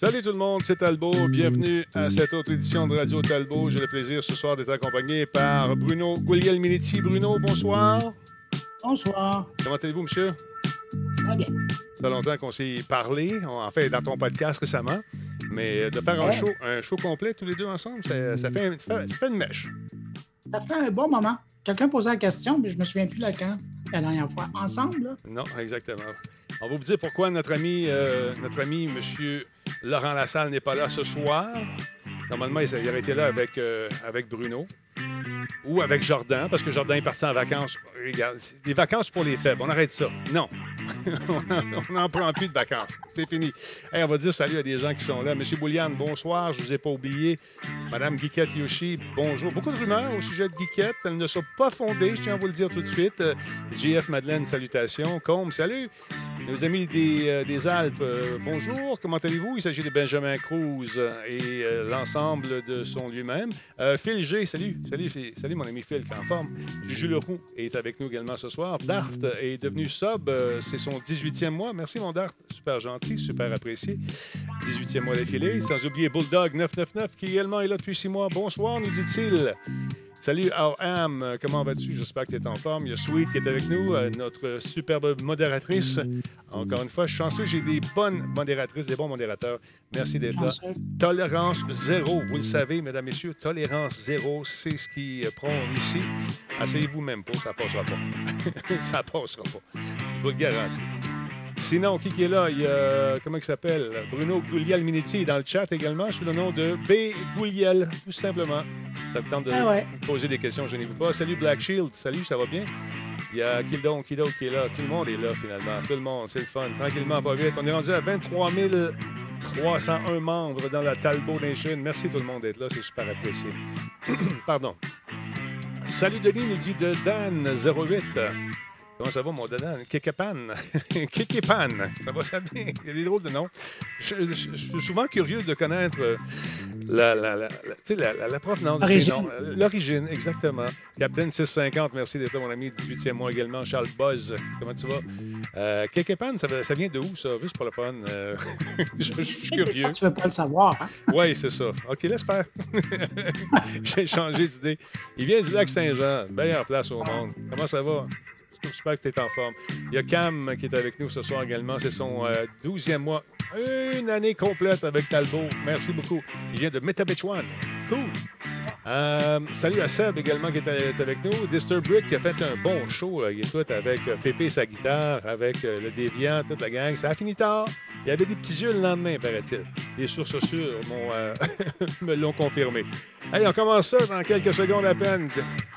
Salut tout le monde, c'est Talbot. Bienvenue à cette autre édition de Radio Talbot. J'ai le plaisir ce soir d'être accompagné par Bruno Guglielminetti. Bruno, bonsoir. Bonsoir. Comment allez-vous, monsieur? Très bien. Ça fait longtemps qu'on s'est parlé, en fait, dans ton podcast récemment. Mais de faire un, show, un show complet tous les deux ensemble, ça, ça fait, ça fait- ça fait une mèche. Ça fait un bon moment. Quelqu'un posait la question, mais je me souviens plus laquelle la dernière fois. Ensemble, là? Non, exactement. On va vous dire pourquoi notre ami, euh, notre ami M. Laurent Lassalle n'est pas là ce soir. Normalement, il aurait été là avec, euh, Bruno ou avec Jordan, parce que Jordan est parti en vacances. Regarde, des vacances pour les faibles. On arrête ça. Non. on n'en prend plus de vacances. C'est fini. On va dire salut à des gens qui sont là. Monsieur Bouliane, bonsoir. Je ne vous ai pas oublié. Madame Guiquette Yoshi, bonjour. Beaucoup de rumeurs au sujet de Guiquette. Elles ne sont pas fondées, je tiens à vous le dire tout de suite. Euh, JF Madeleine, salutations. Combe, salut. Nos amis des, euh, Alpes, euh, bonjour. Comment allez-vous? Il s'agit de Benjamin Cruz euh, et l'ensemble de son lui-même. Phil G, salut. Salut, salut mon ami Phil, c'est en forme. Juju Leroux est avec nous également ce soir. Dart est devenu sub. c'est son 18e mois. Merci, mon Dart. Super gentil, super apprécié. 18e mois d'affilée. Sans oublier Bulldog 999 qui également est là depuis six mois. Bonsoir, nous dit-il. Salut, Am, comment vas-tu? J'espère que tu es en forme. Il y a Sweet qui est avec nous, euh, notre superbe modératrice. Encore une fois, chanceux, j'ai des bonnes modératrices, des bons modérateurs. Merci d'être là. Tolérance zéro, vous le savez, mesdames, messieurs, tolérance zéro, c'est ce qui prône ici. Asseyez-vous même pas, ça passera pas. ça passera pas. Je vous le garantis. Sinon, qui, qui est là? Il y a, comment il s'appelle? Bruno Gouliel-Minetti est dans le chat également, sous le nom de B. Gouliel, tout simplement. Ça tente de Ah ouais. poser des questions, je n'ai pas. Salut Black Shield, salut, ça va bien? Il y a Kildon, Kido qui est là? Tout le monde est là, finalement. Tout le monde, c'est le fun. Tranquillement, pas vite. On est rendu à 23 301 membres dans la Talbot Nation. Merci tout le monde d'être là, c'est super apprécié. Pardon. Salut Denis, nous dit de Dan08. Comment ça va, mon Dan? Kekepan. Kekepan. Ça va ça bien? Il y a des drôles de noms. Je, je- je suis souvent curieux de connaître euh, la, la, la, la- tu sais, la, provenance de ces L'origine. noms. Euh, L'origine, exactement. Captain 650, merci d'être là, mon ami. 18e mois également. Charles Buzz, comment tu vas? Euh, Kekepan, ça, ça vient de où, ça? Juste pour le fun. Euh, je, je suis curieux. Tu veux pas le savoir, hein? Oui, c'est ça. OK, laisse faire. J'ai changé d'idée. Il vient du lac Saint-Jean, meilleure place au monde. Comment ça va? J'espère que tu es en forme. Il y a Cam qui est avec nous ce soir également. C'est son euh, 12e mois. Une année complète avec Talbot. Merci beaucoup. Il vient de Metabitchuan. Cool. Euh, salut à Seb également qui est, est avec nous. Disturb Brick qui a fait un bon show. euh, écoute, avec euh, Pépé et sa guitare, avec euh, le Déviant, toute la gang. Ça a fini tard. Il y avait des petits yeux le lendemain, paraît-il. Les sources sûres euh, me l'ont confirmé. Allez, on commence ça dans quelques secondes à peine.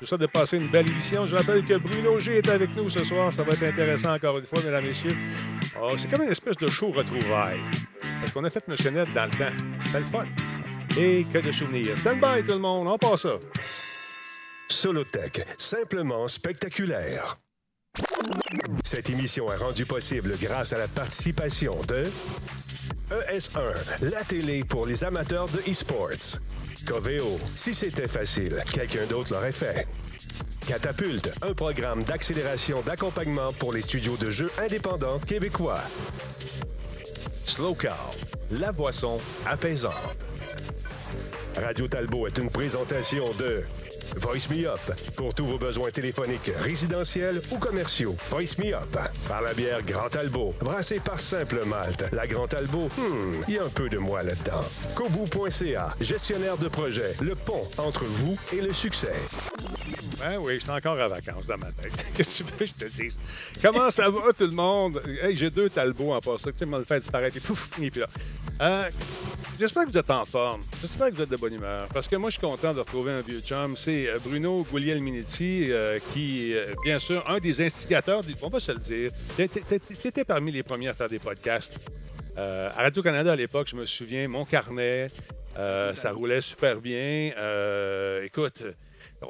Je souhaite de passer une belle émission. Je rappelle que Bruno G est avec nous ce soir. Ça va être intéressant encore une fois, mesdames et messieurs. Oh, c'est comme une espèce de show retrouvailles. Parce qu'on a fait notre chaînette dans le temps. C'était le fun. Et que de souvenirs. Stand by, tout le monde. On passe ça. Solotech, simplement spectaculaire. Cette émission est rendue possible grâce à la participation de ES1, la télé pour les amateurs de e-sports. Coveo, si c'était facile, quelqu'un d'autre l'aurait fait. Catapulte, un programme d'accélération d'accompagnement pour les studios de jeux indépendants québécois. Slow Cow, la boisson apaisante. Radio Talbot est une présentation de Voice Me Up pour tous vos besoins téléphoniques, résidentiels ou commerciaux. Voice Me Up par la bière Grand Talbot, brassée par Simple Malte. La Grand Talbot, hmm, il y a un peu de moi là-dedans. Kobu.ca, gestionnaire de projet, le pont entre vous et le succès. Ben oui, je suis encore en vacances dans ma tête. Qu'est-ce que tu veux que je te dise? Comment ça va, tout le monde? Hey, j'ai deux talbots en passant. Tu sais, me le fait disparaître. Euh, J'espère que vous êtes en forme. J'espère que vous êtes de bonne humeur. Parce que moi, je suis content de retrouver un vieux chum. C'est euh, Bruno Guglielminetti, euh, qui, euh, bien sûr, un des instigateurs, du- on va se le dire. Tu étais parmi les premiers à faire des podcasts. À Radio-Canada, à l'époque, je me souviens, mon carnet, ça roulait super bien. Écoute,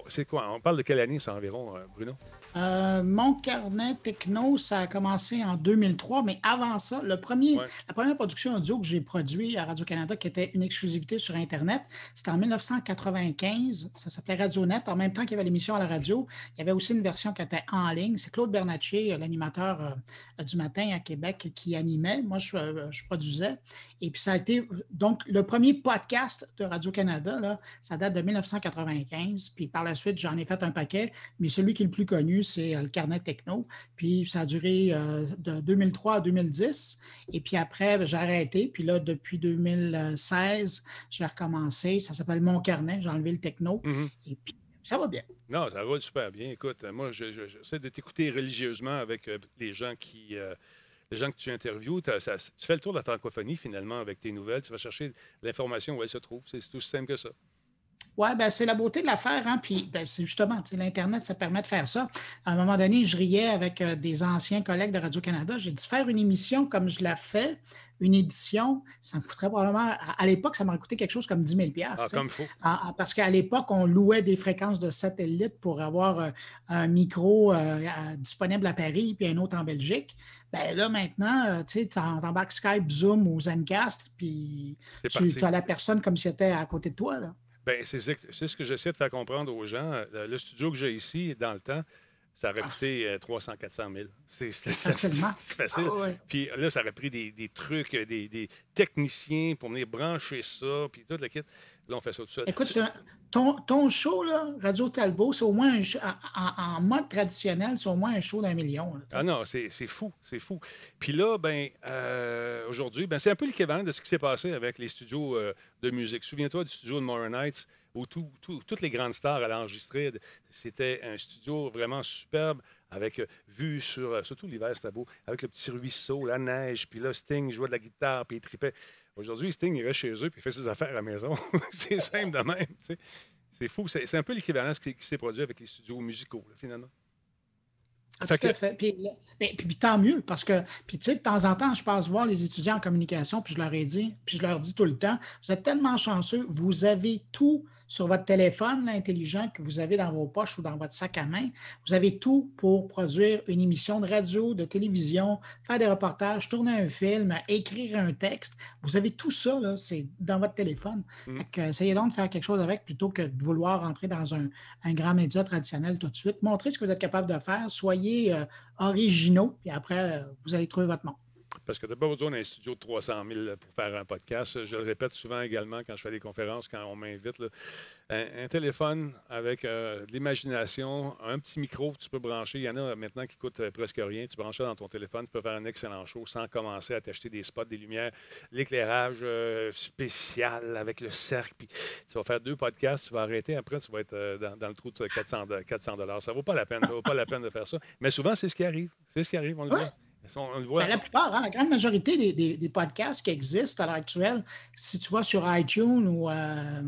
c'est quoi? On parle de quelle année, ça, environ, euh, Bruno? Euh, mon carnet techno, ça a commencé en 2003, mais avant ça, le premier, Ouais. la première production audio que j'ai produite à Radio-Canada, qui était une exclusivité sur Internet, c'était en 1995. Ça s'appelait RadioNet. En même temps qu'il y avait l'émission à la radio, il y avait aussi une version qui était en ligne. C'est Claude Bernatchez, euh, l'animateur euh, du matin à Québec, qui animait. Moi, je, euh, je produisais. Et puis, ça a été. Donc, le premier podcast de Radio-Canada, là, ça date de 1995. Puis, par la suite, j'en ai fait un paquet. Mais celui qui est le plus connu, c'est euh, le carnet techno. Puis, ça a duré euh, de 2003 à 2010. Et puis après, ben, j'ai arrêté. Puis là, depuis 2016, j'ai recommencé. Ça s'appelle Mon carnet. J'ai enlevé le techno. Mhm. Et puis, ça va bien. Non, ça roule super bien. Écoute, moi, je- je- j'essaie de t'écouter religieusement avec euh, les gens qui. euh, les gens que tu interviews, tu fais le tour de la francophonie finalement avec tes nouvelles. Tu vas chercher l'information où elle se trouve. C'est c'est aussi simple que ça. Oui, ben, c'est la beauté de l'affaire. Hein? Puis ben, c'est justement, l'Internet, ça permet de faire ça. À un moment donné, je riais avec euh, des anciens collègues de Radio-Canada. J'ai dit faire une émission comme je la fais, une édition, ça me coûterait probablement. À, à l'époque, ça m'aurait coûté quelque chose comme 10 000 Ah, comme faut. Ah, ah, parce qu'à l'époque, on louait des fréquences de satellite pour avoir euh, un micro euh, disponible à Paris puis un autre en Belgique. Ben là, maintenant, tu t'embarques Skype, Zoom ou Zencast, puis tu as la personne comme si elle était à côté de toi. Là. Ben, c'est ce que j'essaie de faire comprendre aux gens. Euh, Le studio que j'ai ici, dans le temps, ça aurait coûté euh, 300 400 000. C'est facile. Ah ouais. Puis là, ça aurait pris des, des trucs, euh, des, des techniciens pour venir brancher ça, puis tout le kit. Là, on fait ça tout seul. Écoute, ton, ton show, là, Radio Talbot, c'est au moins un show- en, en- mode traditionnel, c'est au moins un show d'un million. là. Ah non, c'est fou, c'est fou. Puis là, ben, euh, aujourd'hui, ben, c'est un peu l'équivalent de ce qui s'est passé avec les studios euh, de musique. Souviens-toi du studio de Morin Nights où tout- tout- toutes les grandes stars allaient enregistrer. C'était un studio vraiment superbe avec euh, vue sur, surtout l'hiver, c'était beau, avec le petit ruisseau, la neige, puis là, Sting jouait de la guitare, puis il tripait. Aujourd'hui, Sting, il reste chez eux, puis il fait ses affaires à la maison. c'est simple de même. C'est fou. C'est c'est un peu l'équivalent de ce qui, qui s'est produit avec les studios musicaux, là, finalement. Ah, Fait tout à fait. Puis- puis tant mieux, parce que, puis tu sais, de temps en temps, je passe voir les étudiants en communication, puis je leur ai dit, puis je leur dis tout le temps, vous êtes tellement chanceux, vous avez tout sur votre téléphone là, intelligent que vous avez dans vos poches ou dans votre sac à main. Vous avez tout pour produire une émission de radio, de télévision, faire des reportages, tourner un film, écrire un texte. Vous avez tout ça, c'est dans votre téléphone. Mm. Que, essayez donc de faire quelque chose avec plutôt que de vouloir entrer dans un, un grand média traditionnel tout de suite. Montrez ce que vous êtes capable de faire. Soyez euh, originaux, puis après, euh, vous allez trouver votre nom. Parce que tu n'as pas besoin d'un studio de 300 000 pour faire un podcast. Je le répète souvent également quand je fais des conférences, quand on m'invite. Un, téléphone avec euh, de l'imagination, un petit micro que tu peux brancher. Il y en a maintenant qui coûtent euh, presque rien. Tu branches ça dans ton téléphone, tu peux faire un excellent show sans commencer à t'acheter des spots, des lumières, l'éclairage euh, spécial avec le cercle. Puis tu vas faire deux podcasts, tu vas arrêter. Après, tu vas être dans, le trou de 400 de- 400 Ça vaut pas la peine. Ça vaut pas la peine de faire ça. Mais souvent, c'est ce qui arrive. C'est ce qui arrive. On le voit. On, on le voit. Ben, la plupart, hein, la grande majorité des, des- des podcasts qui existent à l'heure actuelle, si tu vas sur iTunes ou euh,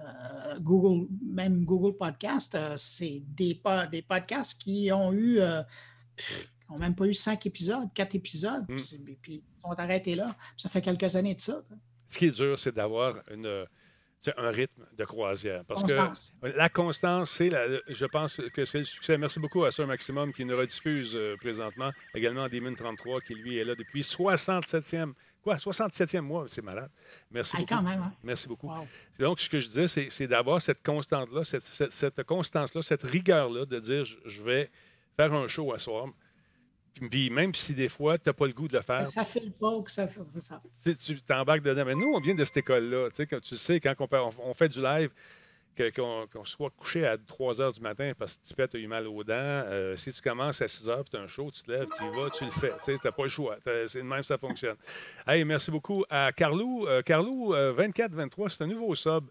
euh, Google, même Google Podcast, euh, c'est des, des podcasts qui ont eu, n'ont même pas eu cinq épisodes, quatre épisodes, Mm. puis, ils sont arrêtés là. Ça fait quelques années de ça. Ce qui est dur, c'est d'avoir une, un rythme de croisière. Parce Constance. que la constance, c'est la, je pense que c'est le succès. Merci beaucoup à Sir Maximum qui nous rediffuse euh, présentement. Également Demon 33 qui, lui, est là depuis 67e. Quoi, 67e mois? C'est malade. Merci beaucoup. quand même, hein? Merci beaucoup. Wow. Donc, ce que je disais, c'est, c'est d'avoir cette constante-là, cette, cette- cette constance-là, cette rigueur-là de dire je, je vais faire un show à soir. Puis- même si des fois, tu n'as pas le goût de le faire, Ça fait le pas que ça fait ça. tu t'embarques dedans. Mais nous, on vient de cette école-là. Tu sais, quand tu sais, quand on, fait- on- on fait du live, qu'on soit couché à 3 heures du matin parce que tu pètes, tu as eu mal aux dents, euh, si tu commences à 6 heures, tu as un show, tu te lèves, tu y vas, tu le fais. Tu n'as pas le choix. C'est même ça fonctionne. Hey, merci beaucoup à Carlou. Euh, Carlou, euh, 24-23, c'est un nouveau sub.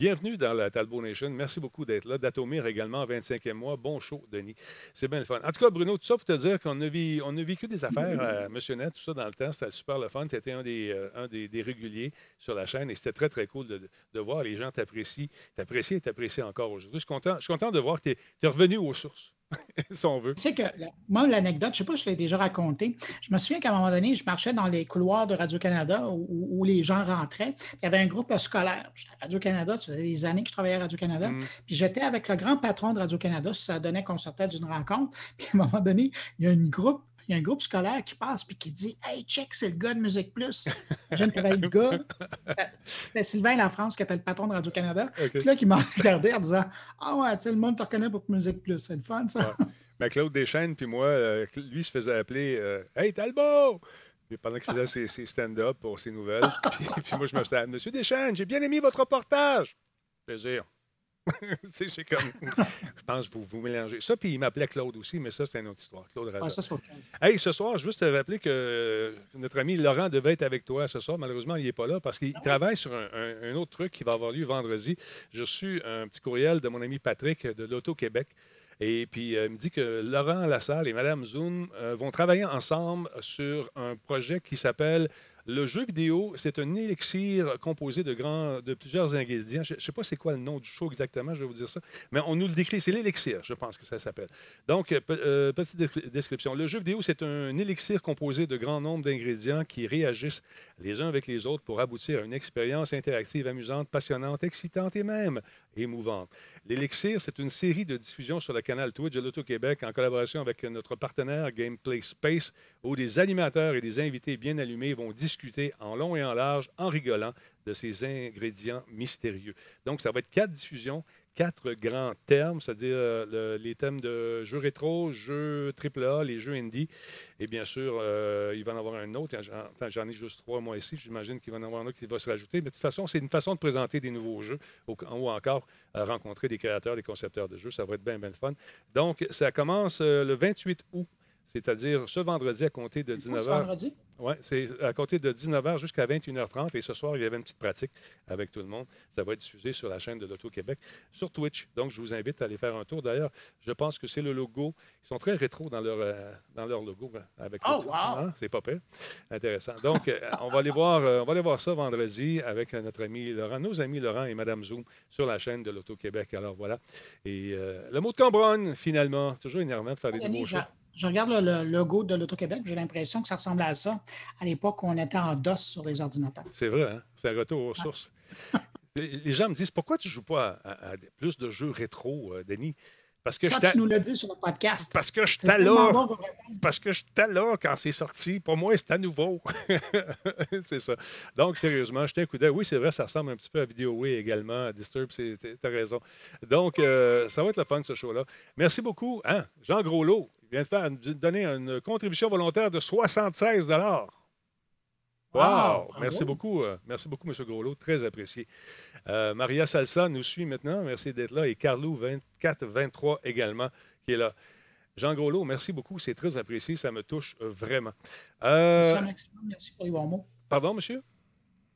Bienvenue dans la Talbot Nation. Merci beaucoup d'être là. Datomir également, 25e mois. Bon show, Denis. C'est bien le fun. En tout cas, Bruno, tout ça pour te dire qu'on a, vi- on a vécu des affaires à Monsieur Net, tout ça dans le temps. C'était super le fun. Tu étais un, des, euh, des, réguliers sur la chaîne et c'était très, très cool de, voir. Les gens t'apprécient, t'apprécient et t'apprécient encore aujourd'hui. Je suis content de voir que tu es, revenu aux sources. si on veut. Tu sais que moi, l'anecdote, je ne sais pas si je l'ai déjà raconté. Je me souviens qu'à un moment donné, je marchais dans les couloirs de Radio-Canada où, les gens rentraient. Il y avait un groupe scolaire. J'étais à Radio-Canada, ça faisait des années que je travaillais à Radio-Canada. Mm. Puis j'étais avec le grand patron de Radio-Canada, ça donnait qu'on sortait d'une rencontre. Puis à un moment donné, il y a une groupe il y a un groupe scolaire qui passe et qui dit Hey, check, c'est le gars de Musique Plus. Je ne travaille le gars. C'était Sylvain Lafrance qui était le patron de Radio-Canada. Puis là, qui m'a regardé en disant Ah ouais, tu sais, le monde te reconnaît pour Musique Plus. C'est le fun, ça. Mais Claude Deschênes, puis moi, euh, lui se faisait appeler euh, Hey, Talbot! pendant qu'il faisait ses, stand-up pour ses nouvelles. puis, puis, moi, je me disais Monsieur Deschênes, j'ai bien aimé votre reportage. Plaisir. c'est comme. je pense que vous vous mélangez. Ça, puis il m'appelait Claude aussi, mais ça, c'est une autre histoire. Claude ah, ça, hey, ce soir, juste te rappeler que notre ami Laurent devait être avec toi ce soir. Malheureusement, il n'est pas là parce qu'il ah travaille sur un, autre truc qui va avoir lieu vendredi. J'ai reçu un petit courriel de mon ami Patrick de l'Auto-Québec. Et puis, euh, il me dit que Laurent Lassalle et Mme Zoom euh, vont travailler ensemble sur un projet qui s'appelle le jeu vidéo, c'est un élixir composé de, grands, de plusieurs ingrédients. Je ne sais pas c'est quoi le nom du show exactement, je vais vous dire ça, mais on nous le décrit. C'est l'élixir, je pense que ça s'appelle. Donc, euh, petite description. Le jeu vidéo, c'est un élixir composé de grands nombres d'ingrédients qui réagissent les uns avec les autres pour aboutir à une expérience interactive amusante, passionnante, excitante et même émouvante. L'élixir, c'est une série de diffusions sur le canal Twitch de l'Auto-Québec en collaboration avec notre partenaire Gameplay Space, où des animateurs et des invités bien allumés vont discuter en long et en large, en rigolant, de ces ingrédients mystérieux. Donc, ça va être quatre diffusions quatre grands termes, c'est-à-dire euh, les thèmes de jeux rétro, jeux AAA, les jeux indie. Et bien sûr, euh, il va en avoir un autre. J'en ai juste trois, moi, ici. J'imagine qu'il va en avoir un autre qui va se rajouter. Mais de toute façon, c'est une façon de présenter des nouveaux jeux ou, encore euh, rencontrer des créateurs, des concepteurs de jeux. Ça va être bien, bien fun. Donc, ça commence le 28 août c'est-à-dire ce vendredi à compter de 19h. Ce vendredi? Oui, c'est à compter de 19h jusqu'à 21h30. Et ce soir, il y avait une petite pratique avec tout le monde. Ça va être diffusé sur la chaîne de l'Auto-Québec, sur Twitch. Donc, je vous invite à aller faire un tour. D'ailleurs, je pense que c'est le logo. Ils sont très rétro dans leur, euh, dans leur logo. Hein, avec oh, wow! Hein, c'est pas pire. Intéressant. Donc, euh, on, va aller voir, euh, on va aller voir ça vendredi avec notre ami Laurent, nos amis Laurent et Mme Zoom sur la chaîne de l'Auto-Québec. Alors, voilà. Et le mot de Cambronne, finalement. Toujours énervant de faire des nouveaux choses je regarde le, logo de l'Auto-Québec, j'ai l'impression que ça ressemble à ça à l'époque où on était en DOS sur les ordinateurs. C'est vrai, hein? c'est un retour aux sources. les gens me disent pourquoi tu ne joues pas à, plus de jeux rétro, euh, Denis? Parce que ça, tu nous l'as dit sur le podcast. Parce que je là. parce que j'étais là quand c'est sorti. Pour moi, c'était à nouveau. c'est ça. Donc, sérieusement, j'étais un coup d'œil. Oui, c'est vrai, ça ressemble un petit peu à Way également, à Disturb, tu as raison. Donc, euh, ça va être le fun, ce show-là. Merci beaucoup. Hein? Jean Groslot, vient de, faire, donner une contribution volontaire de 76 Wow! Merci beaucoup. Euh, merci beaucoup, M. Groslot. Très apprécié. Euh, Maria Salsa nous suit maintenant. Merci d'être là. Et Carlou 2423 également, qui est là. Jean Groslot, merci beaucoup. C'est très apprécié. Ça me touche vraiment. Euh... Merci pour les bons mots. Pardon, monsieur?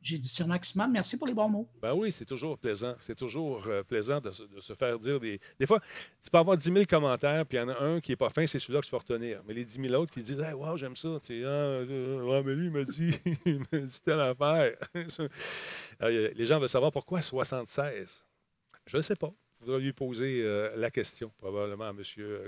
J'ai dit sur maximum. Merci pour les bons mots. Ben oui, c'est toujours plaisant. C'est toujours euh, plaisant de, se faire dire des. Des fois, tu peux avoir 10 000 commentaires, puis il y en a un qui n'est pas fin, c'est celui-là que tu vas retenir. Mais les 10 000 autres qui disent Hey, wow, j'aime ça. Tu ah, euh, mais lui, il m'a dit, il dit telle affaire. les gens veulent savoir pourquoi 76. Je ne sais pas. Vous devriez lui poser euh, la question, probablement, à M.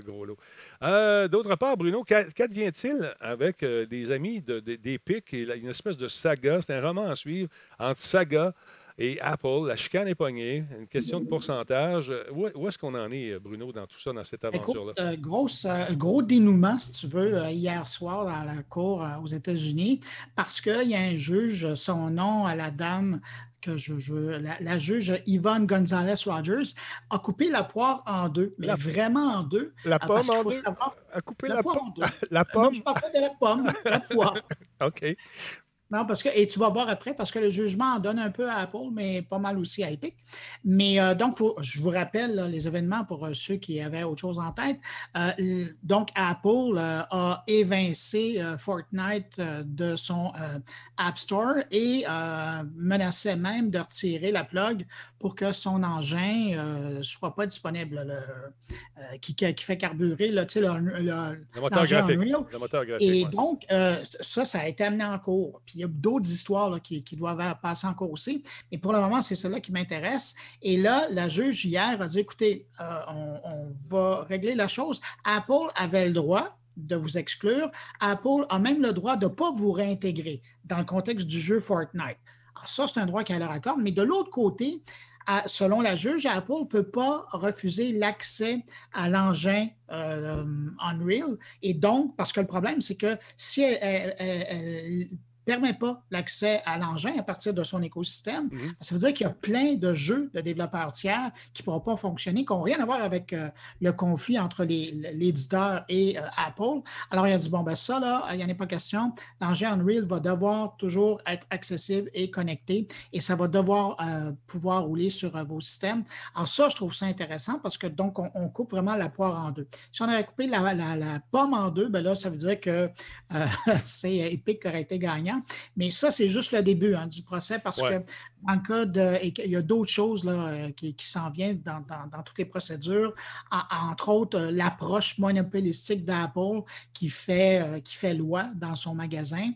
Groslot. Euh, d'autre part, Bruno, qu'advient-il avec euh, des amis de, des pics et une espèce de saga? C'est un roman à suivre entre saga et Apple. La chicane est pognée. Une question de pourcentage. Où, est-ce qu'on en est, Bruno, dans tout ça, dans cette aventure-là? gros dénouement, si tu veux, hier soir dans la cour aux États-Unis, parce qu'il y a un juge, son nom à la dame je, la, juge Yvonne Gonzalez-Rogers a coupé la poire en deux, mais vraiment en deux. La ah, pomme en deux? a coupé la, poire en deux. La pomme? Non, je parle pas de la pomme, la poire. OK. Non, parce que, et tu vas voir après, parce que le jugement en donne un peu à Apple, mais pas mal aussi à Epic. Mais euh, donc, je vous rappelle les événements pour euh, ceux qui avaient autre chose en tête. Euh, donc, Apple a évincé Fortnite de son App Store et menaçait même de retirer la plug pour que son engin ne soit pas disponible, qui, fait carburer le, le, le, moteur graphique. Le moteur graphique et donc, ça, ça a été amené en cours. puis il y a d'autres histoires qui, doivent passer encore aussi. Mais pour le moment, c'est celle-là qui m'intéresse. Et là, la juge hier a dit écoutez, euh, on, va régler la chose. Apple avait le droit de vous exclure. Apple a même le droit de ne pas vous réintégrer dans le contexte du jeu Fortnite. Alors ça, c'est un droit a leur accord. Mais de l'autre côté, selon la juge, Apple ne peut pas refuser l'accès à l'engin euh, Unreal. Et donc, parce que le problème, c'est que si elle, permet pas l'accès à l'engin à partir de son écosystème. Mhm. Ça veut dire qu'il y a plein de jeux de développeurs tiers qui ne pourront pas fonctionner, qui n'ont rien à voir avec euh, le conflit entre l'éditeur et euh, Apple. Alors, il a dit, bon, ben ça, là, il n'y en a pas question. L'engin Unreal va devoir toujours être accessible et connecté et ça va devoir euh, pouvoir rouler sur vos systèmes. Alors, ça, je trouve ça intéressant parce que donc, on, coupe vraiment la poire en deux. Si on avait coupé la, la pomme en deux, ben là, ça veut dire que c'est Epic qui aurait été gagnant. Mais ça, c'est juste le début hein, du procès parce que dans le cas de. il y a d'autres choses là, euh, qui, s'en viennent dans, toutes les procédures, entre autres euh, l'approche monopolistique d'Apple qui fait, euh, qui fait loi dans son magasin.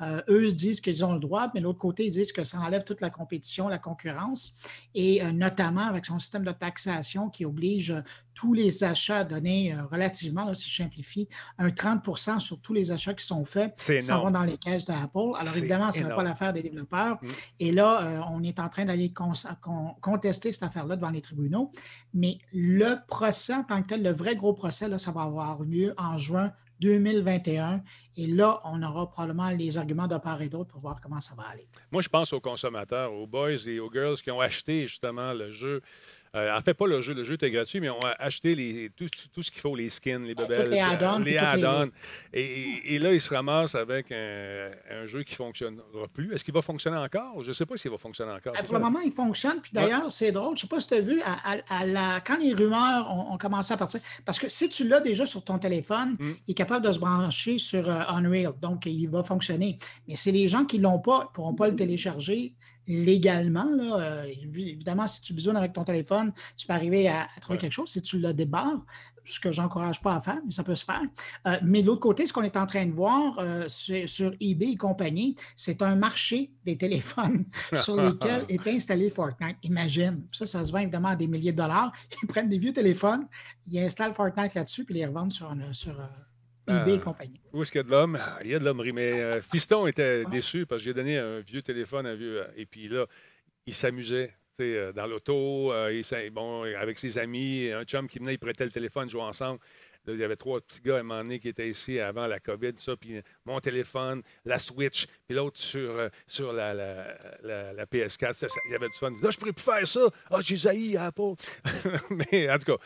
Euh, eux disent qu'ils ont le droit, mais de l'autre côté, ils disent que ça enlève toute la compétition, la concurrence, et euh, notamment avec son système de taxation qui oblige euh, tous les achats à donner relativement, si je simplifie, un 30% sur tous les achats qui sont faits qui s'en vont dans les caisses d'Apple. Alors évidemment, ce n'est pas l'affaire des développeurs. Mm. Et là, on est en train d'aller contester cette affaire-là devant les tribunaux. Mais le procès en tant que tel, le vrai gros procès, là, ça va avoir lieu en juin 2021. Et là, on aura probablement les arguments de part et d'autre pour voir comment ça va aller. Moi, je pense aux consommateurs, aux boys et aux girls qui ont acheté justement le jeu euh, en fait, pas le jeu. Le jeu était gratuit, mais on a acheté les, tout, ce qu'il faut, les skins, les bebelles, les add-ons. Les et, là, ils se ramassent avec un, jeu qui ne fonctionnera plus. Est-ce qu'il va fonctionner encore? Je ne sais pas s'il va fonctionner encore. pour le moment, il fonctionne. Puis d'ailleurs, c'est drôle. Je ne sais pas si tu as vu, à, la, quand les rumeurs ont, commencé à partir, parce que si tu l'as déjà sur ton téléphone, mm. il est capable de se brancher sur euh, Unreal. Donc, il va fonctionner. Mais c'est les gens qui ne l'ont pas, ne pourront pas le télécharger légalement. Là, euh, évidemment, si tu besoin avec ton téléphone, tu peux arriver à, trouver quelque chose. Si tu le débarres, ce que je n'encourage pas à faire, mais ça peut se faire. Euh, mais de l'autre côté, ce qu'on est en train de voir euh, sur, eBay et compagnie, c'est un marché des téléphones sur lesquels est installé Fortnite. Imagine, ça, ça se vend évidemment à des milliers de dollars. Ils prennent des vieux téléphones, ils installent Fortnite là-dessus, puis ils les revendent sur, sur eBay et compagnie. Où est-ce qu'il y a de l'homme? Il y a de l'hommerie. Mais euh, Fiston était déçu parce que j'ai donné un vieux téléphone, un vieux. Et puis là, il s'amusait. Euh, dans l'auto, euh, bon, avec ses amis, un chum qui venait, il prêtait le téléphone, jouait ensemble. il y avait trois petits gars à un moment donné qui étaient ici avant la COVID, ça, puis mon téléphone, la Switch, puis l'autre sur, sur la, la, la, PS4. il y avait du fun. Là, je pourrais plus faire ça. Ah, j'ai zaï Apple. Mais en tout cas,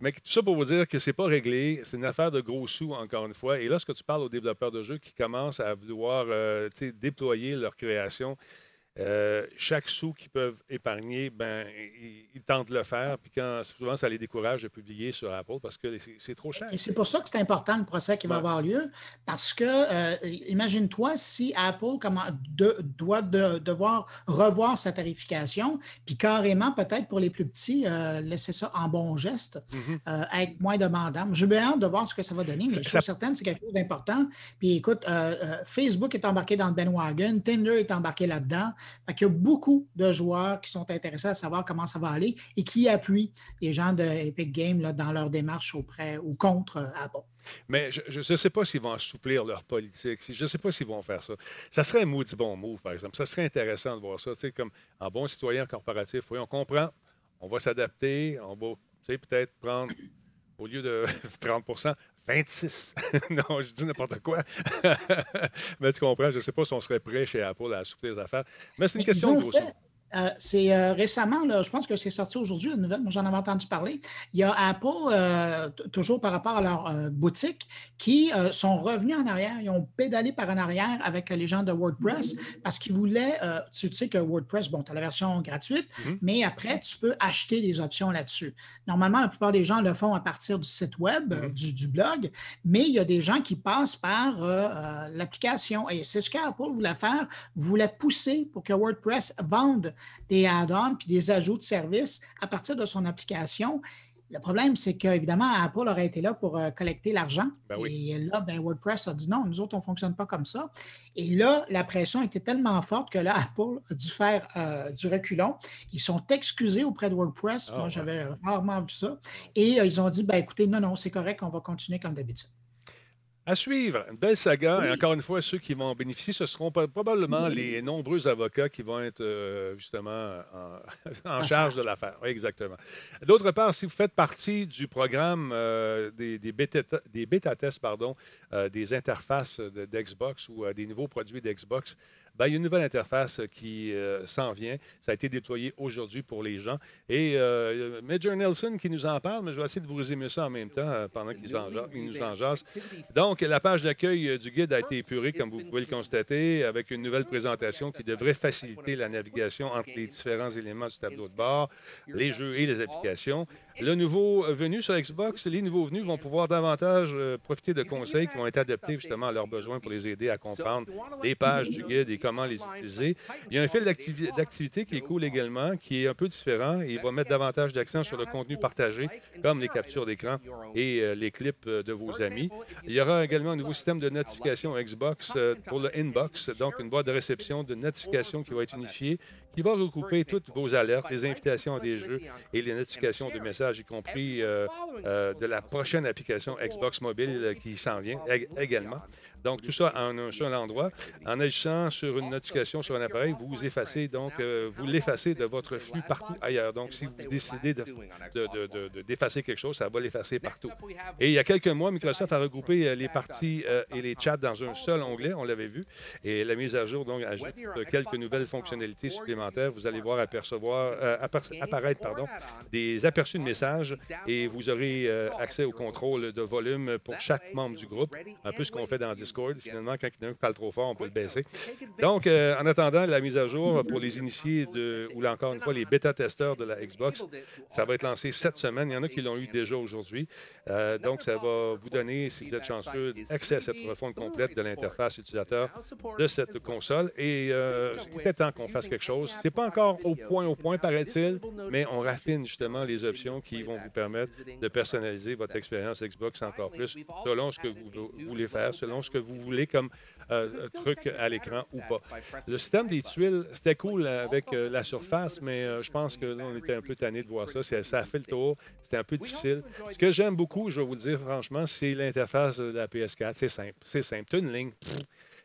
mais tout ça pour vous dire que c'est pas réglé. C'est une affaire de gros sous, encore une fois. Et lorsque tu parles aux développeurs de jeux qui commencent à vouloir euh, déployer leur création, euh, chaque sou qu'ils peuvent épargner, ben, ils, tentent de le faire. Puis quand, souvent, ça les décourage de publier sur Apple parce que c'est trop cher. Et c'est pour ça que c'est important le procès qui va avoir lieu. Parce que, euh, imagine-toi si Apple comment, doit devoir revoir sa tarification, puis carrément, peut-être pour les plus petits, euh, laisser ça en bon geste, mm-hmm. être moins demandant. Je vais hâte de voir ce que ça va donner, mais je suis certaine que c'est quelque chose d'important. Puis écoute, Facebook est embarqué dans le bandwagon, Tinder est embarqué là-dedans. Il y a beaucoup de joueurs qui sont intéressés à savoir comment ça va aller et qui appuient les gens de Epic Games dans leur démarche auprès ou contre euh, Apple. Mais je ne sais pas s'ils vont assouplir leur politique. Je ne sais pas s'ils vont faire ça. Ça serait un maudit bon move, par exemple. Ça serait intéressant de voir ça. Tu comme en bon citoyen corporatif, on comprend, on va s'adapter, on va peut-être prendre, au lieu de 30 26. non, je dis n'importe quoi. mais tu comprends, je ne sais pas si on serait prêt chez Apple à assouplir les affaires. Mais c'est une question de gros euh, c'est euh, récemment, là, je pense que c'est sorti aujourd'hui, la nouvelle, moi j'en avais entendu parler. Il y a Apple, euh, toujours par rapport à leur boutique, qui sont revenus en arrière, ils ont pédalé par en arrière avec les gens de WordPress parce qu'ils voulaient, tu sais que WordPress, bon, tu as la version gratuite, mm-hmm. mais après, tu peux acheter des options là-dessus. Normalement, la plupart des gens le font à partir du site web, mm-hmm. du, du, blog, mais il y a des gens qui passent par l'application. Et c'est ce qu'Apple voulait faire, voulait pousser pour que WordPress vende des add-ons puis des ajouts de services à partir de son application. Le problème, c'est qu'évidemment, Apple aurait été là pour euh, collecter l'argent. Ben oui. Et là, ben, WordPress a dit non, nous autres, on ne fonctionne pas comme ça. Et là, la pression était tellement forte que là, Apple a dû faire euh, du reculon. Ils sont excusés auprès de WordPress. Ah, Moi, ouais. j'avais rarement vu ça. Et euh, ils ont dit, ben, écoutez, non, non, c'est correct, on va continuer comme d'habitude. À suivre, une belle saga. Oui. Et encore une fois, ceux qui vont en bénéficier, ce seront probablement les nombreux avocats qui vont être euh, justement en, charge de l'affaire. Oui, exactement. D'autre part, si vous faites partie du programme euh, des, des bêta, des bêta-tests pardon, euh, des interfaces de- d'Xbox ou des nouveaux produits d'Xbox, ben, il y a une nouvelle interface qui euh, s'en vient. Ça a été déployé aujourd'hui pour les gens. Et euh, Major Nelson qui nous en parle, mais je vais essayer de vous résumer ça en même temps euh, pendant qu'il nous en. Donc, la page d'accueil euh, du guide a été épurée, comme vous pouvez le constater, avec une nouvelle présentation qui devrait faciliter la navigation entre les différents éléments du tableau de bord, les jeux et les applications. Le nouveau euh, venu sur Xbox, les nouveaux venus vont pouvoir davantage euh, profiter de conseils qui vont être adaptés justement à leurs besoins pour les aider à comprendre les pages du guide et comment les utiliser. Il y a un fil d'activi- d'activité qui est cool également, qui est un peu différent et il va mettre davantage d'accent sur le contenu partagé, comme les captures d'écran et euh, les clips de vos amis. Il y aura également un nouveau système de notification Xbox euh, pour le inbox, donc une boîte de réception de notifications qui va être unifiée, qui va regrouper toutes vos alertes, les invitations à des jeux et les notifications de messages, y compris euh, euh, de la prochaine application Xbox Mobile euh, qui s'en vient ég- également. Donc, tout ça en un seul endroit. En agissant sur une notification sur un appareil, vous effacez donc, vous l'effacez de votre flux partout ailleurs. Donc, si vous décidez de- de- d'effacer quelque chose, ça va l'effacer partout. Et il y a quelques mois, Microsoft a regroupé les parties et les chats dans un seul onglet, on l'avait vu. Et la mise à jour donc ajoute quelques nouvelles fonctionnalités supplémentaires. Vous allez voir apercevoir, euh, appar- apparaître pardon, des aperçus de messages et vous aurez euh, accès au contrôle de volume pour chaque membre du groupe. Un peu ce qu'on fait dans Discord. Finalement, quand il y en a un qui parle trop fort, on peut le baisser. Donc, euh, en attendant la mise à jour pour les initiés de, ou là, encore une fois, les bêta-testeurs de la Xbox, ça va être lancé cette semaine. Il y en a qui l'ont eu déjà aujourd'hui. Donc, ça va vous donner, si vous êtes chanceux, accès à cette refonte complète de l'interface utilisateur de cette console. Et il était temps qu'on fasse quelque chose. C'est pas encore au point, au point, paraît-il, mais on raffine justement les options qui vont vous permettre de personnaliser votre expérience Xbox encore plus, selon ce que vous voulez faire, selon ce que vous voulez comme euh, truc à l'écran ou pas. Le système des tuiles, c'était cool avec euh, la surface, mais euh, je pense que là, on était un peu tanné de voir ça. Ça a fait le tour. C'était un peu difficile. Ce que j'aime beaucoup, je vais vous le dire franchement, c'est l'interface de la PS4. C'est simple. C'est simple. Tu une ligne.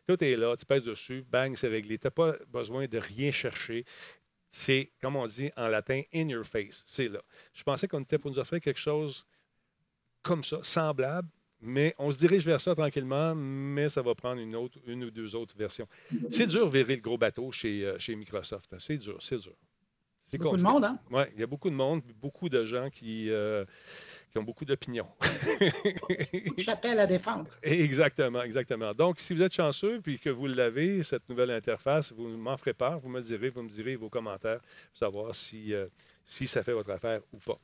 Tout est là. Tu pèses dessus. Bang, c'est réglé. Tu n'as pas besoin de rien chercher. C'est, comme on dit en latin, in your face. C'est là. Je pensais qu'on était pour nous offrir quelque chose comme ça, semblable, mais on se dirige vers ça tranquillement, mais ça va prendre une, autre, une ou deux autres versions. C'est dur de virer le gros bateau chez, euh, chez Microsoft. hein. C'est dur, c'est dur. C'est Beaucoup de monde, hein? Oui, il y a beaucoup de monde, beaucoup de gens qui, euh, qui ont beaucoup d'opinions. J'appelle à défendre. exactement, exactement. Donc, si vous êtes chanceux puis que vous l'avez, cette nouvelle interface, vous m'en ferez part, vous me direz, vous me direz vos commentaires pour savoir si, euh, si ça fait votre affaire ou pas.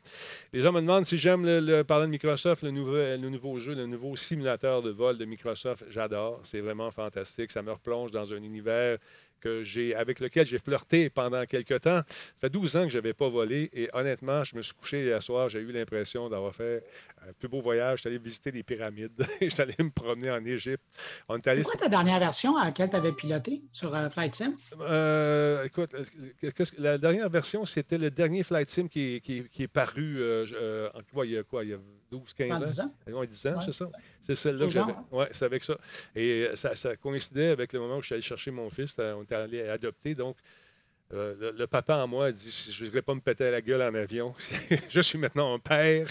Les gens me demandent si j'aime le, le- parler de Microsoft, le, nouvel- le nouveau jeu, le nouveau simulateur de vol de Microsoft. J'adore. C'est vraiment fantastique. Ça me replonge dans un univers que j'ai, avec lequel j'ai flirté pendant quelques temps. Ça fait 12 ans que je n'avais pas volé et honnêtement, je me suis couché hier soir, j'ai eu l'impression d'avoir fait un plus beau voyage. Je suis allé visiter les pyramides. Je suis allé me promener en Égypte. On est allé C'est quoi ta dernière version à laquelle tu avais piloté sur euh, Flight Sim? euh, écoute, euh, la dernière version, c'était le dernier Flight Sim qui, est- qui est- qui est paru euh, en il y a quoi, il y a 12, 15 En ans? 10 ans? Ouais, 10 ans, Ouais. c'est ça? C'est celle-là que 12 ans, j'avais. Oui, c'est avec ça. Et euh, ça, ça coïncidait avec le moment où je suis allé chercher mon fils. Euh, On était allé adopter. Donc, euh, le, le papa en moi a dit Je ne voudrais pas me péter la gueule en avion. je suis maintenant un père.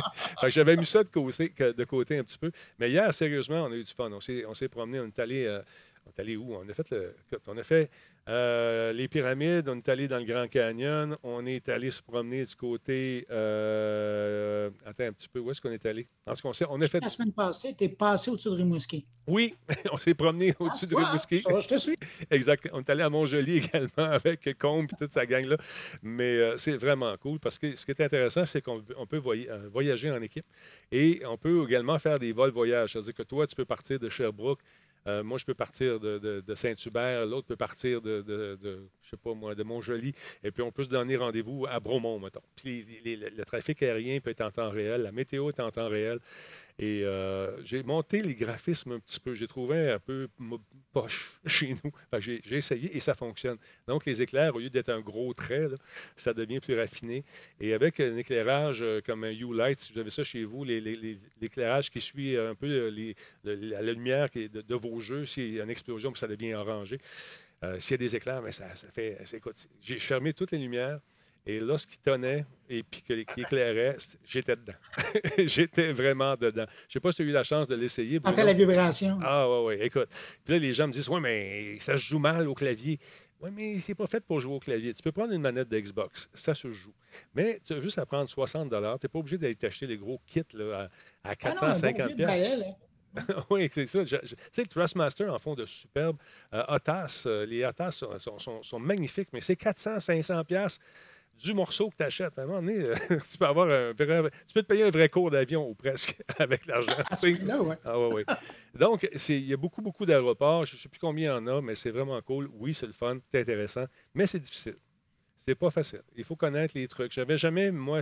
J'avais mis ça de côté, que- de côté un petit peu. Mais hier, sérieusement, on a eu du fun. On s'est, on s'est promené. On est allé. euh, on est allé où? On a fait, le, on a fait euh, les pyramides, on est allé dans le Grand Canyon, on est allé se promener du côté. euh, attends un petit peu, où est-ce qu'on est allé? Cas, on, a fait. La semaine passée, tu es passé au-dessus de Rimouski. Oui, on s'est promené au-dessus Ah, de tu vois, Rimouski. hein? Je te suis. Exact. On est allé à Montjoli également avec Combe et toute sa gang-là. Mais euh, c'est vraiment cool parce que ce qui est intéressant, c'est qu'on on peut voy- voyager en équipe et on peut également faire des vols voyages. C'est-à-dire que toi, tu peux partir de Sherbrooke Euh, moi, je peux partir de, Saint-Hubert, l'autre peut partir de, je sais pas moi, de Montjoli, et puis on peut se donner rendez-vous à Bromont, mettons. Puis le trafic aérien peut être en temps réel, la météo est en temps réel. Et euh, j'ai monté les graphismes un petit peu. J'ai trouvé un peu poche chez nous. j'ai, essayé et ça fonctionne. Donc, les éclairs, au lieu d'être un gros trait, ça devient plus raffiné. Et avec un éclairage euh, comme un U-Light, si vous avez ça chez vous, l'éclairage qui suit un peu la lumière de, vos jeux, s'il y a une explosion, ça devient orangé. Euh, s'il y a des éclairs, mais ça, ça fait. J'ai fermé toutes les lumières. Et lorsqu'il tonnait et puis qu'il éclairait, j'étais dedans. j'étais vraiment dedans. Je ne sais pas si tu as eu la chance de l'essayer. Quand la vibration. Ah, oui, oui. Écoute. Puis là, les gens me disent Oui, mais ça se joue mal au clavier. Oui, mais c'est pas fait pour jouer au clavier. Tu peux prendre une manette d'Xbox, ça se joue. Mais tu as juste à prendre 60 Tu n'es pas obligé d'aller t'acheter les gros kits là, à, 450 ah oui, c'est ça. tu sais, le Thrustmaster en font de superbes. Euh, euh les Otas sont, sont, sont, magnifiques, mais c'est 400, 500 du morceau que tu achètes. À un moment donné, euh, tu peux avoir un tu peux te payer un vrai cours d'avion ou presque avec l'argent. ouais. Ah, ouais, ouais. Donc, il y a beaucoup, beaucoup d'aéroports. Je ne sais plus combien il y en a, mais c'est vraiment cool. Oui, c'est le fun, c'est intéressant, mais c'est difficile. C'est pas facile. Il faut connaître les trucs. J'avais jamais, moi,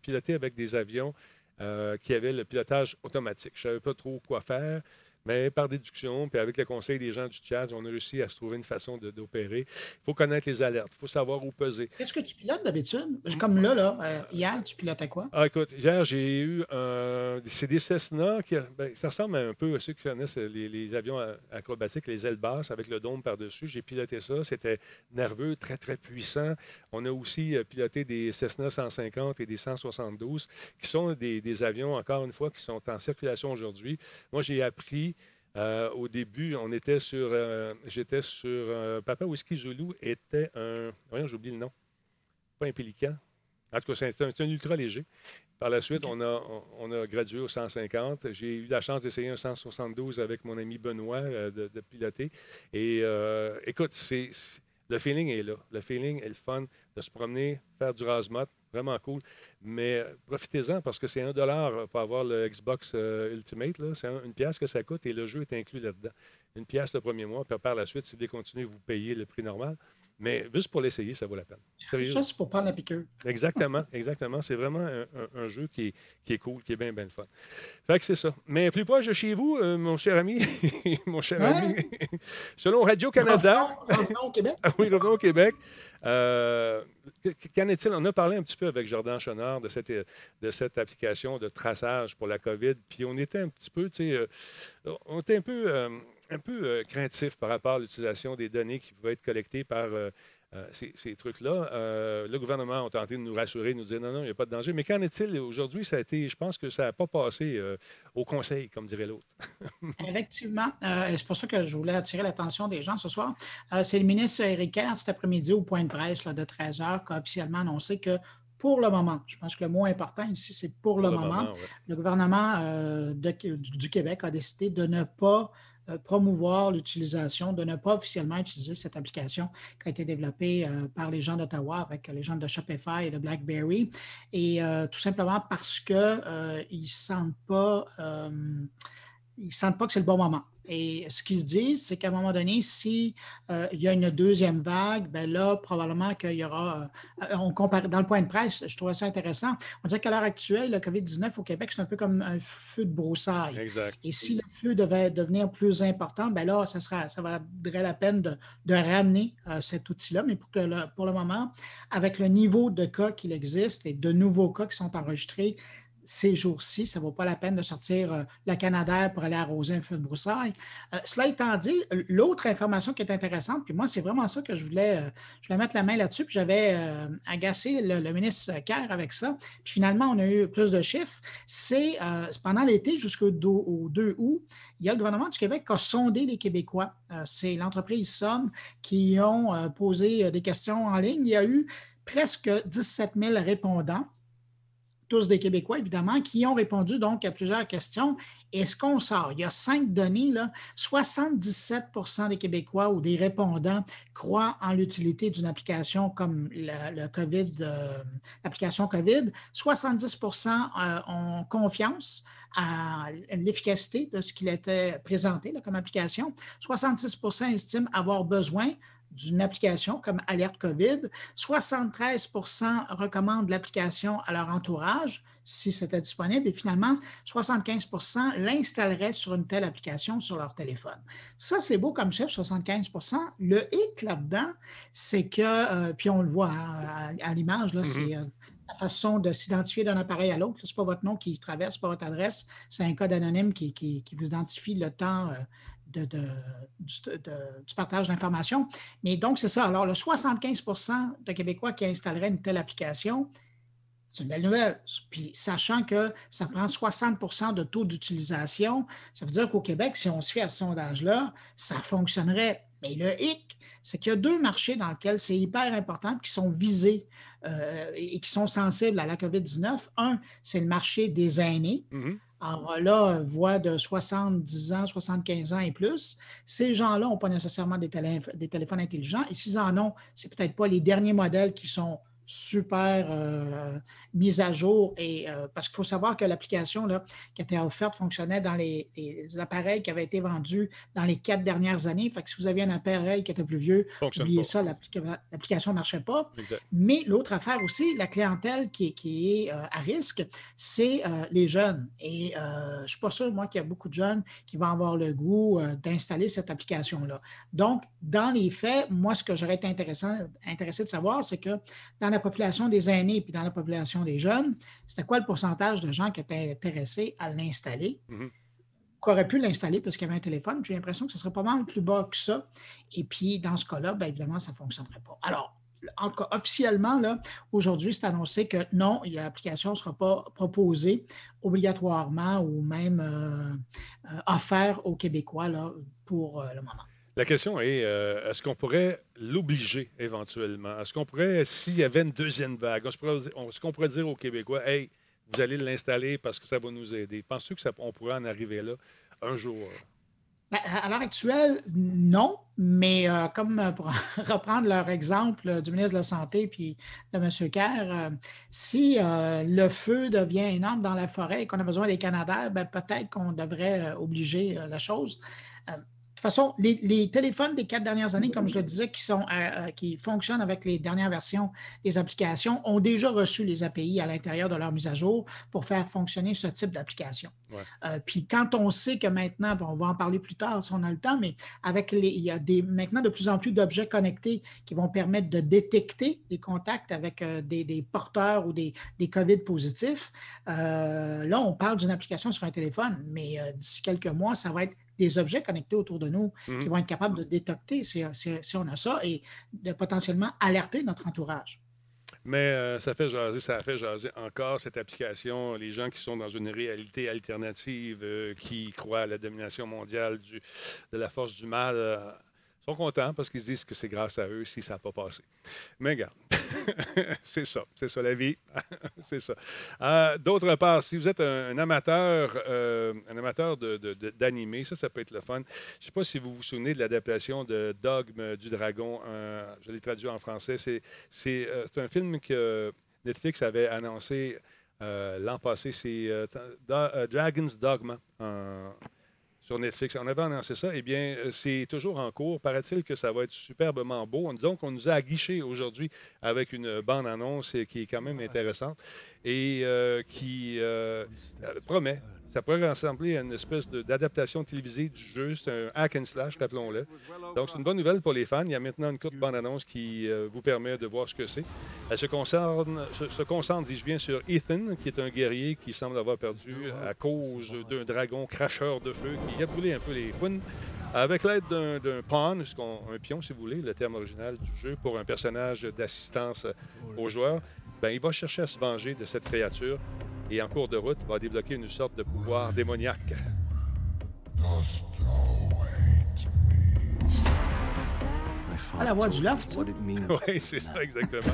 piloté avec des avions euh, qui avaient le pilotage automatique. Je ne savais pas trop quoi faire. Mais par déduction, puis avec le conseil des gens du chat, on a réussi à se trouver une façon d'opérer. Il faut connaître les alertes, il faut savoir où peser. Qu'est-ce que tu pilotes d'habitude? Comme là, là euh, hier, tu pilotais quoi? Ah, écoute, hier, j'ai eu un. C'est des Cessna, qui, ben, ça ressemble un peu à ceux qui connaissent les, les, avions acrobatiques, les ailes basses avec le dôme par-dessus. J'ai piloté ça. C'était nerveux, très, très puissant. On a aussi euh, piloté des Cessna 150 et des 172, qui sont des, des avions, encore une fois, qui sont en circulation aujourd'hui. Moi, j'ai appris euh, au début, on était sur. Euh, j'étais sur. Euh, Papa Whisky Zulu était un. Voyons, j'oublie le nom. Pas un pélican. En tout cas, c'est un, ultra léger. Par la suite, on a, on, a gradué au 150. J'ai eu la chance d'essayer un 172 avec mon ami Benoît de, piloter. Et écoute, c'est, le feeling est là. Le feeling est le fun de se promener, faire du rasmot, vraiment cool. Mais euh, profitez-en parce que c'est un dollar pour avoir le Xbox euh, Ultimate. C'est une pièce que ça coûte et le jeu est inclus là-dedans. Une pièce le premier mois, puis par la suite, si vous voulez continuer, vous payez le prix normal. Mais juste pour l'essayer, ça vaut la peine. Juste pour prendre la piqûre. Exactement, exactement. C'est vraiment un, jeu qui est, cool, qui est bien, bien fun. Fait que c'est ça. Mais plus proche de chez vous, euh, mon cher ami, mon cher ami, selon Radio-Canada. Revenons au Québec. oui, revenons au Québec. Euh, qu'en est-il? On a parlé un petit peu avec Jordan Chenard de cette, de cette application de traçage pour la COVID. Puis on était un petit peu, tu sais, euh, on était un peu un peu euh, craintif par rapport à l'utilisation des données qui pouvaient être collectées par euh, euh, ces, trucs-là. le gouvernement a tenté de nous rassurer, de nous dire non, non, il n'y a pas de danger. Mais qu'en est-il? Aujourd'hui? Ça a été, je pense que ça n'a pas passé au conseil, comme dirait l'autre. Effectivement. c'est pour ça que je voulais attirer l'attention des gens ce soir. c'est le ministre Éric Kerr, cet après-midi, au point de presse de 13 heures, qui a officiellement annoncé que pour le moment, je pense que le mot important ici, c'est pour, le, moment, le gouvernement du, Québec a décidé de ne pas promouvoir l'utilisation, de ne pas officiellement utiliser cette application qui a été développée euh, par les gens d'Ottawa avec les gens de Shopify et de BlackBerry. Et euh, tout simplement parce qu'ils ne sentent pas, sentent pas que c'est le bon moment. Et ce qu'ils se disent, c'est qu'à un moment donné, s'il euh, y a une deuxième vague, ben là, probablement qu'il y aura. Euh, on compare, dans le point de presse, je trouvais ça intéressant. On dirait qu'à l'heure actuelle, le COVID-19 au Québec, c'est un peu comme un feu de broussailles. Exact. Et si le feu devait devenir plus important, ben là, ça, sera, ça vaudrait la peine de, ramener euh, cet outil-là. Mais pour, que pour le moment, avec le niveau de cas qu'il existe et de nouveaux cas qui sont enregistrés, ces jours-ci, ça ne vaut pas la peine de sortir euh, la Canadair pour aller arroser un feu de broussailles. Euh, cela étant dit, l'autre information qui est intéressante, puis moi, c'est vraiment ça que je voulais, euh, je voulais mettre la main là-dessus, puis j'avais agacé le, ministre Kerr avec ça. Puis finalement, on a eu plus de chiffres. C'est pendant l'été jusqu'au 2 août, il y a le gouvernement du Québec qui a sondé les Québécois. c'est l'entreprise Somme qui ont posé des questions en ligne. Il y a eu presque 17 000 répondants. Tous des Québécois, évidemment, qui ont répondu donc à plusieurs questions. Et ce qu'on sort, il y a cinq données, là, 77% des Québécois ou des répondants croient en l'utilité d'une application comme le, COVID, euh, l'application COVID. 70% euh, ont confiance à l'efficacité de ce qu'il était présenté comme application. 66% estiment avoir besoin d'une application comme Alerte COVID. 73% recommandent l'application à leur entourage si c'était disponible et finalement, 75% l'installeraient sur une telle application sur leur téléphone. Ça, c'est beau comme chiffre, 75% Le hic là-dedans, c'est que, euh, puis on le voit hein, à, l'image, là, c'est mm-hmm. euh, la façon de s'identifier d'un appareil à l'autre. Ce n'est pas votre nom qui traverse, ce pas votre adresse, c'est un code anonyme qui, qui, vous identifie le temps euh, du, partage d'informations. Mais donc, c'est ça. Alors, le 75% de Québécois qui installeraient une telle application, c'est une belle nouvelle. Puis, sachant que ça prend 60% de taux d'utilisation, ça veut dire qu'au Québec, si on se fait à ce sondage-là, ça fonctionnerait. Mais le hic, c'est qu'il y a deux marchés dans lesquels c'est hyper important qui sont visés euh, et qui sont sensibles à la COVID-19. Un, c'est le marché des aînés. Mm-hmm. Alors là, voix de 70 ans, 75 ans et plus. Ces gens-là n'ont pas nécessairement des, des, téléphones intelligents. Et s'ils en ont, ce n'est peut-être pas les derniers modèles qui sont super euh, mise à jour. Et, euh, parce qu'il faut savoir que l'application qui était offerte fonctionnait dans les, appareils qui avaient été vendus dans les quatre dernières années. Fait que si vous aviez un appareil qui était plus vieux, oubliez ça, l'application ne marchait pas. Mais l'autre affaire aussi, la clientèle qui, qui est euh, à risque, c'est les jeunes. Et je ne suis pas sûr, moi, qu'il y a beaucoup de jeunes qui vont avoir le goût d'installer cette application-là. Donc, dans les faits, moi, ce que j'aurais été intéressant, intéressé de savoir, c'est que dans la population des aînés et dans la population des jeunes, c'était quoi le pourcentage de gens qui étaient intéressés à l'installer? Mm Qui auraient pu l'installer parce qu'il y avait un téléphone? J'ai l'impression que ce serait pas mal plus bas que ça. Et puis, dans ce cas-là, bien évidemment, ça ne fonctionnerait pas. Alors, en cas, officiellement, aujourd'hui, c'est annoncé que non, l'application ne sera pas proposée obligatoirement ou même euh, euh, offerte aux Québécois là, pour euh, le moment. La question est, euh, est-ce qu'on pourrait l'obliger éventuellement? Est-ce qu'on pourrait, s'il y avait une deuxième vague, est-ce qu'on pourrait dire aux Québécois, hey, vous allez l'installer parce que ça va nous aider? Penses-tu qu'on pourrait en arriver là un jour? Ben, à l'heure actuelle, non, mais euh, comme euh, pour reprendre leur exemple du ministre de la Santé puis de M. Kerr, si le feu devient énorme dans la forêt et qu'on a besoin des Canadaires, ben, peut-être qu'on devrait obliger la chose toute façon, les, téléphones des quatre dernières années, comme je le disais, qui, sont, euh, euh, qui fonctionnent avec les dernières versions des applications, ont déjà reçu les API à l'intérieur de leur mise à jour pour faire fonctionner ce type d'application. Euh, puis quand on sait que maintenant, on va en parler plus tard si on a le temps, mais avec les, il y a des, maintenant de plus en plus d'objets connectés qui vont permettre de détecter les contacts avec des, porteurs ou des, des COVID positifs. là, on parle d'une application sur un téléphone, mais d'ici quelques mois, ça va être des objets connectés autour de nous qui mhm. vont être capables de détecter si, on a ça et de potentiellement alerter notre entourage. Mais euh, ça fait jaser, ça fait jaser encore cette application. Les gens qui sont dans une réalité alternative, euh, qui croient à la domination mondiale du, de la force du mal, euh, sont contents parce qu'ils se disent que c'est grâce à eux si ça n'a pas passé. Mais regarde, c'est ça, c'est ça la vie, c'est ça. Euh, d'autre part, si vous êtes un, amateur, euh, un amateur d'animé, ça, ça peut être le fun. Je ne sais pas si vous vous souvenez de l'adaptation de Dogme du Dragon. je l'ai traduit en français. Euh, c'est un film que Netflix avait annoncé l'an passé. C'est Dragon's Dogma sur Netflix. On avait annoncé ça. Eh bien, euh, c'est toujours en cours. Paraît-il que ça va être superbement beau. Donc, on nous a aguiché aujourd'hui avec une bande-annonce qui est quand même intéressante et euh, qui euh, promet ça pourrait ressembler à une espèce d'adaptation télévisée du jeu. C'est un hack and slash, rappelons-le. Donc, c'est une bonne nouvelle pour les fans. Il y a maintenant une courte bande-annonce qui euh, vous permet de voir ce que c'est. Elle se, concerne, concentre, dis-je bien, sur Ethan, qui est un guerrier qui semble avoir perdu à cause d'un dragon cracheur de feu qui a brûlé un peu les founes. Avec l'aide d'un pawn, un pion, si vous voulez, le terme original du jeu, pour un personnage d'assistance aux joueurs, ben, il va chercher à se venger de cette créature et en cours de route va débloquer une sorte de pouvoir démoniaque. À la voix du loft, Oui, c'est ça, exactement.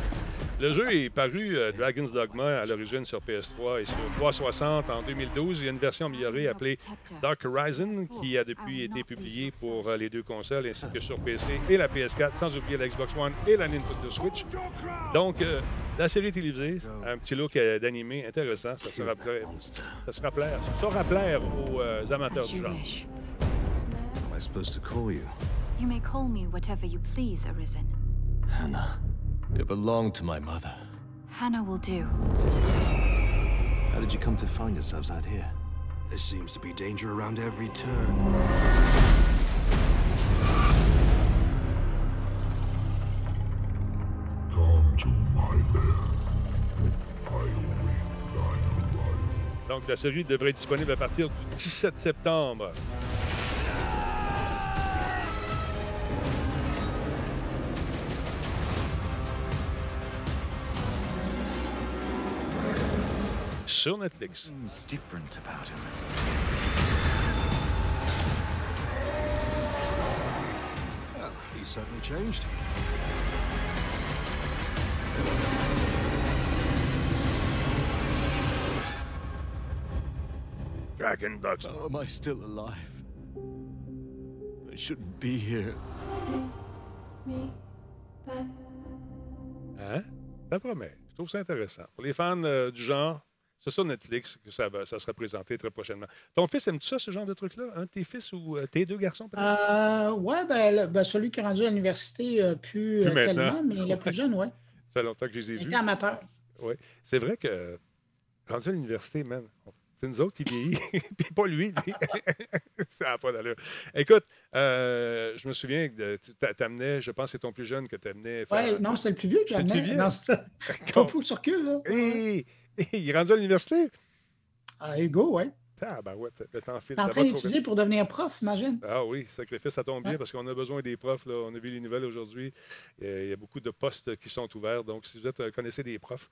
Le jeu est paru euh, Dragon's Dogma à l'origine sur PS3 et sur 360 en 2012. Il y a une version améliorée appelée Dark Horizon qui a depuis été publiée pour euh, les deux consoles ainsi que sur PC et la PS4, sans oublier la Xbox One et la Nintendo Switch. Donc, euh, la série télévisée, un petit look euh, d'animé intéressant. Ça sera plaire, ça sera plaire, ça saura plaire aux euh, amateurs du you? genre. Wish. Am I supposed to call you? You may call me whatever you please, Arisen. Hannah. It belonged to my mother. Hannah will do. How did you come to find yourselves out here? There seems to be danger around every turn. Come to my lair. I await thine arrival. Donc, la série devrait être disponible à partir du 17 septembre. Sur Netflix. Seems different about him. Well, he certainly changed. Dragon Bugs. How am I still alive? I shouldn't be here. Me? Hein? Ça promet. Je trouve ça intéressant. Pour les fans euh, du genre, c'est sur Netflix que ça, va, ça sera présenté très prochainement. Ton fils aime-tu ça, ce genre de truc-là? Un de tes fils ou euh, tes deux garçons, peut-être? Euh, ouais, ben, ben, celui qui est rendu à l'université, euh, plus, Plus euh, tellement, mais le plus jeune, ouais. Ça fait longtemps que je les ai Il vus. était amateur. Oui. C'est vrai que, rendu à l'université, man, c'est nous autres qui vieillit, puis pas lui. lui. ça n'a pas d'allure. Écoute, euh, je me souviens que tu t'amenais, je pense que c'est ton plus jeune que t'amenais. faire- Ouais, non, c'est le plus vieux que C'est le plus j'amenais. vieux? Non, c'est ça. Fou que tu recules, là. Il est rendu à l'université? Ah, Hugo, ouais. Ah, ben ouais, le temps file. T'es en train d'étudier pour devenir prof, imagine. Ah oui, sacrifice, ça tombe bien Ouais. parce qu'on a besoin des profs. Là. On a vu les nouvelles aujourd'hui. Il y a beaucoup de postes qui sont ouverts. Donc, si vous êtes, euh, connaissez des profs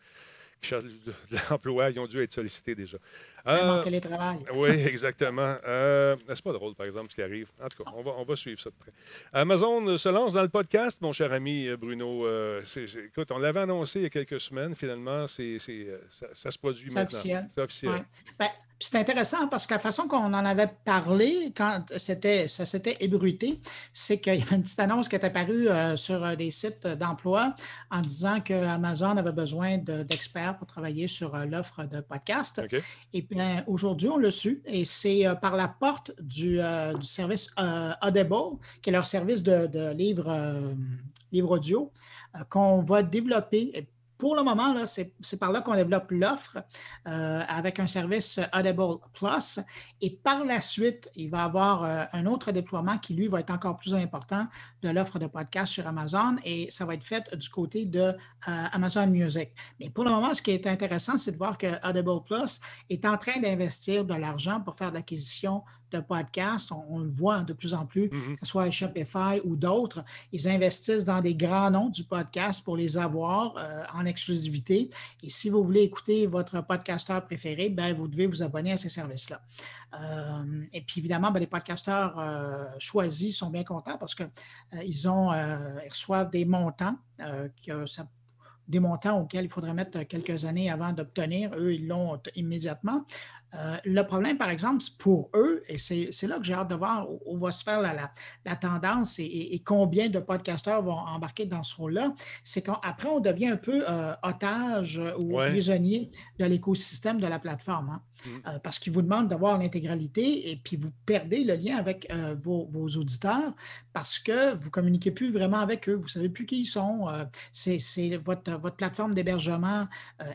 de, l'emploi, ils ont dû être sollicités déjà. En Euh, télétravail. oui, exactement. Euh, c'est pas drôle, par exemple, ce qui arrive. En tout cas, on va, on va suivre ça de près. Amazon se lance dans le podcast, mon cher ami euh, Bruno. Euh, écoute, on l'avait annoncé il y a quelques semaines. Finalement, c'est, euh, ça, ça se produit C'est maintenant. officiel. C'est officiel. Ouais. Ben, puis c'est intéressant parce que la façon qu'on en avait parlé quand c'était, ça s'était ébruité, c'est qu'il y avait une petite annonce qui est apparue euh, sur euh, des sites d'emploi en disant que Amazon avait besoin de- d'experts pour travailler sur euh, l'offre de podcast. Et puis ben, aujourd'hui, on l'a su et c'est euh, par la porte du, du service Audible, qui est leur service de, de livres, livres audio, qu'on va développer. Pour le moment, c'est par là qu'on développe l'offre euh, avec un service Audible Plus. Et par la suite, il va y avoir euh, un autre déploiement qui, lui, va être encore plus important de l'offre de podcast sur Amazon et ça va être fait du côté de euh, Amazon Music. Mais pour le moment, ce qui est intéressant, c'est de voir que Audible Plus est en train d'investir de l'argent pour faire de l'acquisition de podcasts. On, on le voit de plus en plus, Mhm. que ce soit Shopify ou d'autres. Ils investissent dans des grands noms du podcast pour les avoir euh, en exclusivité. Et si vous voulez écouter votre podcasteur préféré, ben, vous devez vous abonner à ces services-là. Euh, et puis évidemment, ben, les podcasteurs euh, choisis sont bien contents parce qu'ils euh, reçoivent des montants des montants auxquels il faudrait mettre quelques années avant d'obtenir. Eux, ils l'ont immédiatement. Euh, le problème, par exemple, pour eux, et c'est là que j'ai hâte de voir où, va se faire la, la- la tendance et, et- et combien de podcasteurs vont embarquer dans ce rôle-là, c'est qu'après, on devient un peu euh, otage ou Ouais. prisonnier de l'écosystème de la plateforme. hein. Mm. Euh, parce qu'ils vous demandent d'avoir l'intégralité et puis vous perdez le lien avec vos, vos auditeurs parce que vous ne communiquez plus vraiment avec eux. Vous ne savez plus qui ils sont. C'est votre, votre plateforme d'hébergement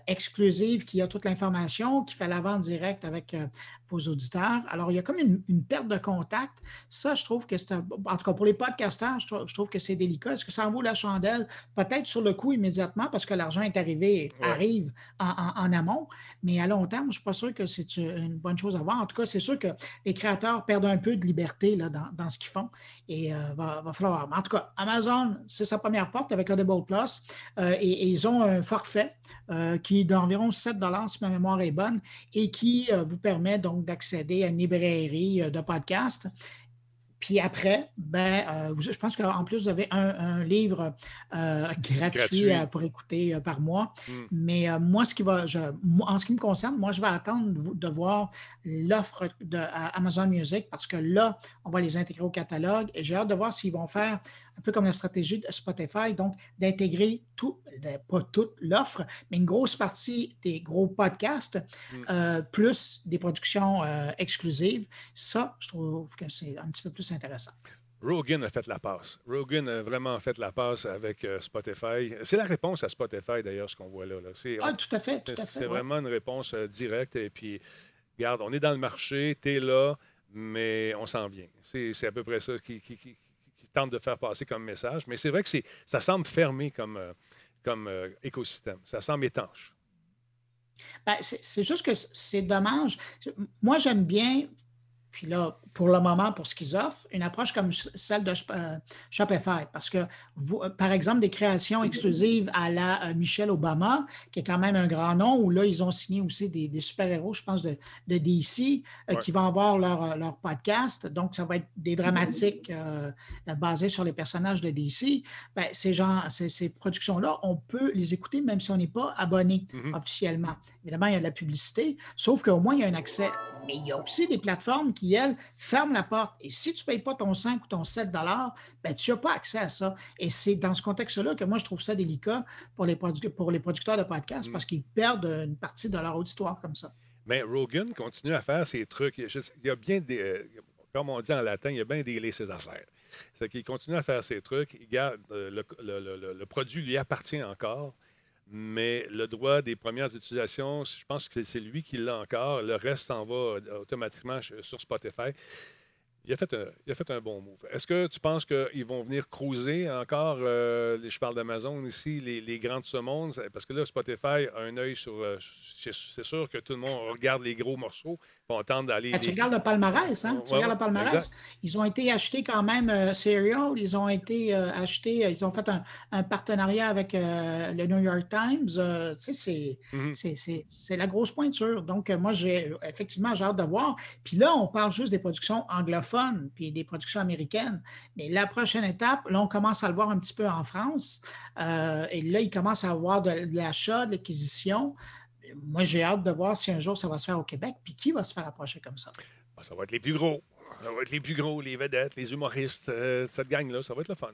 exclusive qui a toute l'information, qui fait la vente directe avec euh, vos auditeurs. Alors, il y a comme une, une perte de contact. Ça, je trouve que c'est un- En tout cas, pour les podcasteurs, je trouve, je trouve que c'est délicat. Est-ce que ça en vaut la chandelle? Peut-être sur le coup immédiatement parce que l'argent est arrivé, Ouais. arrive en, en- en amont, mais à long terme, je ne suis pas sûr que c'est une bonne chose à voir. En tout cas, c'est sûr que les créateurs perdent un peu de liberté là, dans, dans ce qu'ils font et il va, va falloir. Mais en tout cas, Amazon, c'est sa première porte avec Audible Plus euh, et, et ils ont un forfait euh, qui est d'environ 7 si ma mémoire est bonne et qui euh, vous permet donc d'accéder à une librairie euh, de podcasts puis après, ben, euh, je pense qu'en plus, vous avez un, un livre euh, gratuit, Gratuit. euh, pour écouter par mois. Mm. Mais moi, ce qui va, je- moi, en ce qui me concerne, moi, je vais attendre de, de voir l'offre de Amazon Music parce que là, on va les intégrer au catalogue et j'ai hâte de voir s'ils vont faire un peu comme la stratégie de Spotify, donc d'intégrer tout, pas toute l'offre, mais une grosse partie des gros podcasts, Mm. euh, plus des productions euh, exclusives. Ça, je trouve que c'est un petit peu plus intéressant. Rogan a fait la passe. Rogan a vraiment fait la passe avec euh, Spotify. C'est la réponse à Spotify, d'ailleurs, ce qu'on voit là. là. C'est, Ah, tout à fait, tout c'est- à fait. c'est ouais. vraiment une réponse euh, directe. Et puis, regarde, on est dans le marché, tu es là, mais on s'en vient. C'est, c'est à peu près ça qui, qui- qui- qui tente de faire passer comme message. Mais c'est vrai que ça semble fermé comme, euh, comme euh, écosystème. Ça semble étanche. Ben, c'est juste que c'est dommage. Moi, j'aime bien, puis là, pour le moment, pour ce qu'ils offrent, une approche comme celle de euh, Shopify. Parce que, vous- euh, par exemple, des créations exclusives à la euh, Michelle Obama, qui est quand même un grand nom, où là, ils ont signé aussi des, des super-héros, je pense, de, de DC, Ouais. qui vont avoir leur, leur podcast. Donc, ça va être des dramatiques euh, euh, basés sur les personnages de DC. Ben, ces, gens, ces, ces productions-là, on peut les écouter même si on n'est pas abonné Mhm. officiellement. Évidemment, il y a de la publicité, sauf qu'au moins, il y a un accès. Mais il y a aussi des plateformes qui, elles, ferment la porte. Et si tu ne payes pas ton 5 ou ton 7 ben, tu n'as pas accès à ça. Et c'est dans ce contexte-là que moi, je trouve ça délicat pour les, produ- pour les producteurs de podcasts Mm. parce qu'ils perdent une partie de leur auditoire comme ça. Mais Rogan continue à faire ses trucs. Il y a, bien des. euh, Comme on dit en latin, il y a bien délai ses affaires. C'est qu'il continue à faire ses trucs. Il garde, euh, le- le- le produit lui appartient encore, mais le droit des premières utilisations, je pense que c'est lui qui l'a encore. Le reste s'en va euh, automatiquement sur Spotify. Il a, fait un, il a fait un bon move. Est-ce que tu penses qu'ils vont venir cruiser encore, euh, les- je parle d'Amazon ici, les, les grands de ce monde? Parce que là, Spotify a un œil sur. euh, c'est sûr que tout le monde regarde les gros morceaux, vont tenter d'aller. Ben, tu les- regardes le palmarès, hein? Tu Ouais, regardes le palmarès? exact. Ils ont été achetés quand même euh, Serial, ils ont été euh, achetés, euh, ils ont fait un, un partenariat avec euh, le New York Times. euh, tu sais, c'est Mhm. c'est- c'est- c'est la grosse pointure. Donc, euh, moi, j'ai effectivement, j'ai hâte de voir. Puis là, on parle juste des productions anglophones, puis des productions américaines. Mais la prochaine étape, là, on commence à le voir un petit peu en France. Euh, et là, il commence à avoir de, l'achat, de l'acquisition. Moi, j'ai hâte de voir si un jour ça va se faire au Québec, puis qui va se faire approcher comme ça? Ah, Ça va être les plus gros. Ça va être les plus gros, les vedettes, les humoristes, euh, cette gang-là. Ça va être le fun.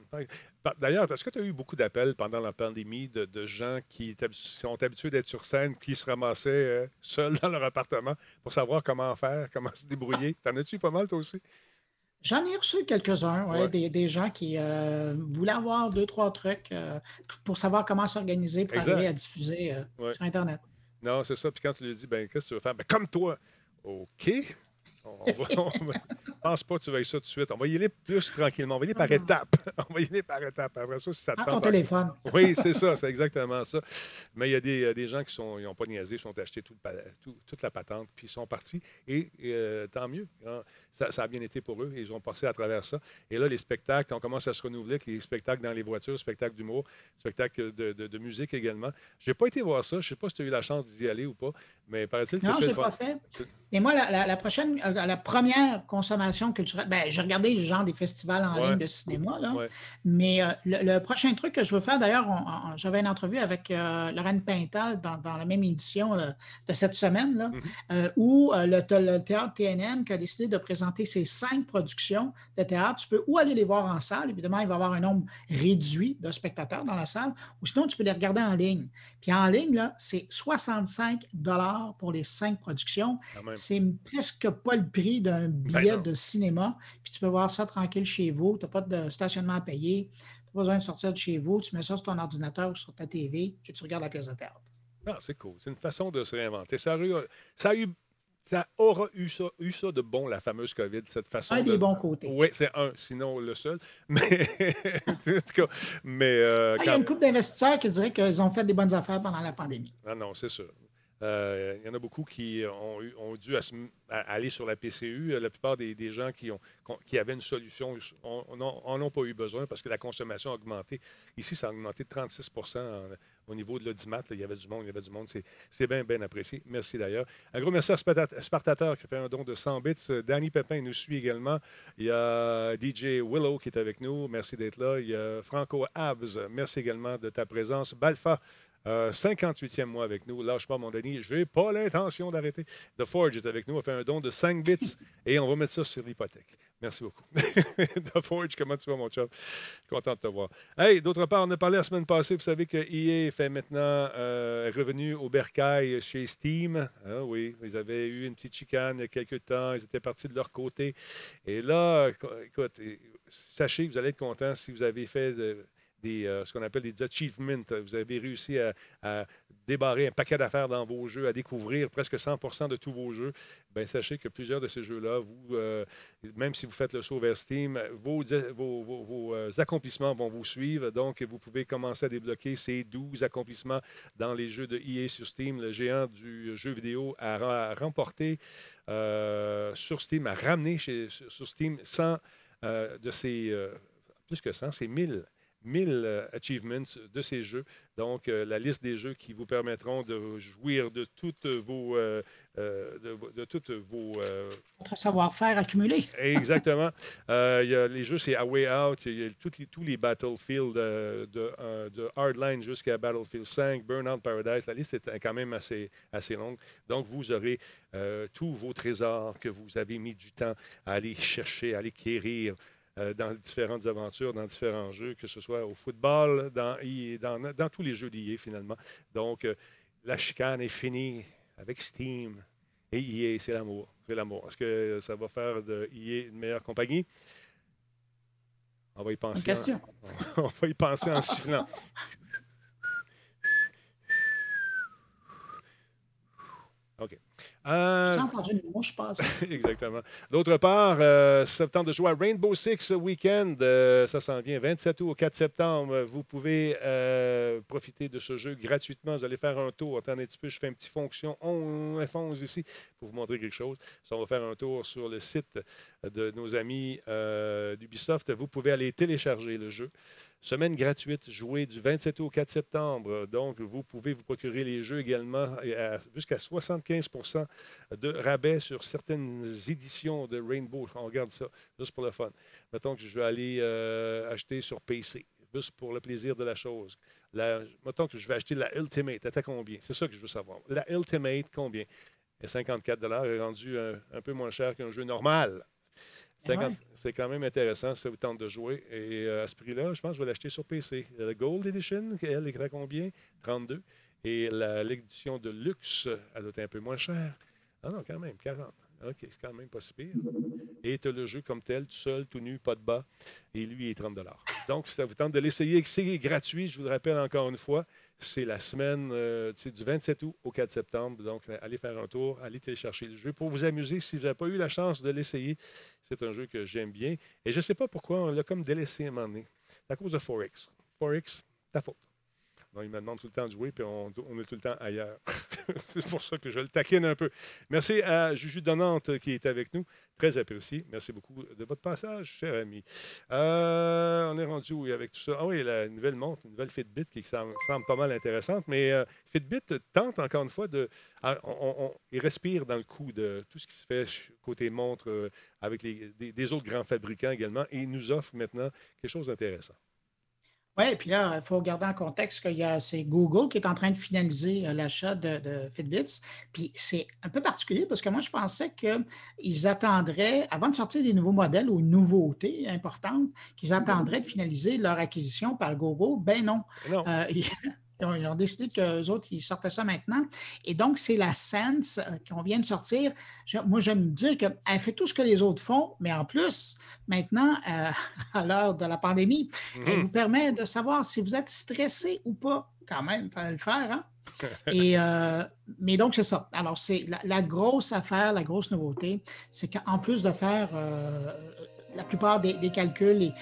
D'ailleurs, est-ce que tu as eu beaucoup d'appels pendant la pandémie de, gens qui sont habitués d'être sur scène, qui se ramassaient euh, seuls dans leur appartement pour savoir comment faire, comment se débrouiller? T'en as-tu pas mal, toi aussi? J'en ai reçu quelques-uns, ouais, Ouais. Des, des gens qui euh, voulaient avoir deux, trois trucs euh, pour savoir comment s'organiser pour Exact. arriver à diffuser euh, Ouais. sur Internet. Non, c'est ça. Puis quand tu lui dis, ben, qu'est-ce que tu veux faire? Ben, comme toi. OK. On va, on pense pas que tu veuilles ça tout de suite. On va y aller plus tranquillement. On va y aller par étapes. On va y aller par étapes. Après ça, si ça te ton téléphone. Oui, c'est ça, c'est exactement ça. Mais il y a des, des gens qui n'ont pas niaisé, ils sont achetés tout le pa- tout- toute la patente, puis ils sont partis. Et tant mieux. hein. Ça, ça a bien été pour eux. Ils ont passé à travers ça. Et là, les spectacles, on commence à se renouveler avec les spectacles dans les voitures, spectacles d'humour, spectacles de, de- de musique également. Je n'ai pas été voir ça. Je ne sais pas si tu as eu la chance d'y aller ou pas, mais paraît-il que Non, je l'ai pas fait. Et moi, la, la- la prochaine, euh, la première consommation culturelle, ben, j'ai regardé le genre des festivals en Ouais. ligne de cinéma, là. Ouais. mais euh, le, le prochain truc que je veux faire, d'ailleurs, j'avais une entrevue avec euh, Lorraine Pintal dans, dans la même édition là, de cette semaine, là, Mhm. euh, où le, le théâtre TNM qui a décidé de présenter ses cinq productions de théâtre. Tu peux ou aller les voir en salle, évidemment, il va y avoir un nombre réduit de spectateurs dans la salle, ou sinon, tu peux les regarder en ligne. Puis en ligne, là, c'est 65 pour les cinq productions. C'est presque pas le prix d'un billet Ben de cinéma. Puis tu peux voir ça tranquille chez vous. Tu n'as pas de stationnement à payer. Tu n'as pas besoin de sortir de chez vous. Tu mets ça sur ton ordinateur ou sur ta TV et tu regardes la pièce de théâtre. Ah, c'est cool. C'est une façon de se réinventer. Ça, a eu- ça, a eu, ça aura eu ça, eu ça de bon, la fameuse COVID, cette façon Un de... des bons côtés. Oui, c'est un, sinon le seul. Mais, en tout cas, mais euh, Ah, il y a une couple d'investisseurs qui diraient qu'ils ont fait des bonnes affaires pendant la pandémie. Ah non, c'est sûr. Euh, il y en a beaucoup qui ont, dû aller sur la PCU. La plupart des, gens qui, avaient une solution n'en ont pas eu besoin parce que la consommation a augmenté. Ici, ça a augmenté de 36 en- au niveau de l'audimat. Il y avait du monde, il y avait du monde. C'est- bien, bien apprécié. Merci d'ailleurs. Un gros merci à Sparta- Spartateur qui a fait un don de 100 bits. Euh, Danny Pépin nous suit également. Il y a DJ Willow qui est avec nous. Merci d'être là. Il y a Franco Abs. Merci également de ta présence. Balfa. Euh, 58e mois avec nous. Lâche pas, mon Denis. Je n'ai pas l'intention d'arrêter. The Forge est avec nous. A fait un don de 5 bits et on va mettre ça sur l'hypothèque. Merci beaucoup. The Forge, comment tu vas, mon chum? Content de te voir. D'autre part, on a parlé la semaine passée. Vous savez que EA fait maintenant euh, revenu au bercail chez Steam. Ah oui, ils avaient eu une petite chicane il y a quelques temps. Ils étaient partis de leur côté. Et là, écoute, sachez que vous allez être content si vous avez fait de- euh, ce qu'on appelle des achievements. Vous avez réussi à, débarrer un paquet d'affaires dans vos jeux, à découvrir presque 100 de tous vos jeux. Bien, sachez que plusieurs de ces jeux-là, vous, euh, même si vous faites le saut vers Steam, vos, euh, accomplissements vont vous suivre. Donc, vous pouvez commencer à débloquer ces 12 accomplissements dans les jeux de EA sur Steam. Le géant du jeu vidéo a, remporté sur Steam, a ramené sur Steam 100 euh, de ces, plus que 100, c'est 1000. 1000 euh, achievements de ces jeux. Donc, euh, la liste des jeux qui vous permettront de jouir de toutes vos, euh, euh, de, de toutes vos euh, Votre savoir-faire accumulé. Exactement. Y a les jeux, c'est A Way Out. Il y a tous les, tous les Battlefield de, de Hardline jusqu'à Battlefield 5, Burnout Paradise. La liste est quand même assez, assez longue. Donc, vous aurez tous vos trésors que vous avez mis du temps à aller chercher, à aller quérir. Euh, dans différentes aventures, dans différents jeux, que ce soit au football, dans, dans, dans tous les jeux d'IA finalement. Donc, euh, la chicane est finie avec Steam. Et EA, c'est l'amour. C'est l'amour. Est-ce que ça va faire de EA une meilleure compagnie? On va y penser. Question. en- on va y penser en sifflant. OK. Euh, J'ai entendu une mouche passer. Exactement. D'autre part, euh, temps de jouer à Rainbow Six ce week-end. Euh, ça s'en vient 27 août au 4 septembre. Vous pouvez euh, profiter de ce jeu gratuitement. Vous allez faire un tour. Attendez un petit peu, je fais une petite fonction on F11 ici pour vous montrer quelque chose. Ça, on va faire un tour sur le site de nos amis euh, d'Ubisoft. Vous pouvez aller télécharger le jeu. Semaine gratuite, jouée du 27 août au 4 septembre. Donc, vous pouvez vous procurer les jeux également à- jusqu'à 75% de rabais sur certaines éditions de Rainbow. On regarde ça, juste pour le fun. Mettons que je vais aller euh, acheter sur PC, juste pour le plaisir de la chose. Mettons que je vais acheter la Ultimate. Elle combien? C'est ça que je veux savoir. La Ultimate, combien? Et 54 est rendu un, un peu moins cher qu'un jeu normal. Eh 50 ouais. C'est quand même intéressant si ça vous tente de jouer. Et euh, à ce prix-là, je pense que je vais l'acheter sur PC. La Gold Edition, elle est à combien? 32. Et l'édition de luxe, elle doit être un peu moins chère. Ah non, quand même, 40. OK, c'est quand même pas si pire. Et tu as le jeu comme tel, tout seul, tout nu, pas de bas. Et lui, il est 30 Donc, ça vous tente de l'essayer, c'est gratuit, je vous le rappelle encore une fois. C'est la semaine euh, du 27 août au 4 septembre. Donc, euh, allez faire un tour, allez télécharger le jeu pour vous amuser. Si vous n'avez pas eu la chance de l'essayer, c'est un jeu que j'aime bien. Et je ne sais pas pourquoi on l'a comme délaissé à un moment donné. À cause de Forex. Forex, ta faute. Il me demande tout le temps de jouer, puis on, est tout le temps ailleurs. c'est pour ça que je le taquine un peu. Merci à Juju Donnante qui est avec nous. Très apprécié. Merci beaucoup de votre passage, cher ami. Euh, on est rendu où avec tout ça? Ah oui, la nouvelle montre, une nouvelle Fitbit qui semble, pas mal intéressante. Mais euh, Fitbit tente encore une fois de. ah, on- on- il respire dans le coup de tout ce qui se fait côté montre euh, avec des, des autres grands fabricants également. Et il nous offre maintenant quelque chose d'intéressant. Oui, puis là, il faut garder en contexte qu'il y a c'est Google qui est en train de finaliser euh, l'achat de, de Fitbits. Puis c'est un peu particulier parce que moi, je pensais qu'ils attendraient, avant de sortir des nouveaux modèles ou une nouveauté importante, qu'ils attendraient de finaliser leur acquisition par Google. Ben non. Non. Euh, ils, ont, décidé qu'eux autres, ils sortaient ça maintenant. Et donc, c'est la Sense euh, qu'on vient de sortir. Je- moi, j'aime dire qu'elle fait tout ce que les autres font, mais en plus, maintenant, euh, à l'heure de la pandémie, elle vous permet de savoir si vous êtes stressé ou pas. Quand même, il fallait le faire. Hein? Et, euh, mais donc, c'est ça. Alors, c'est la, la grosse affaire, la grosse nouveauté, c'est qu'en plus de faire euh, la plupart des, calculs est,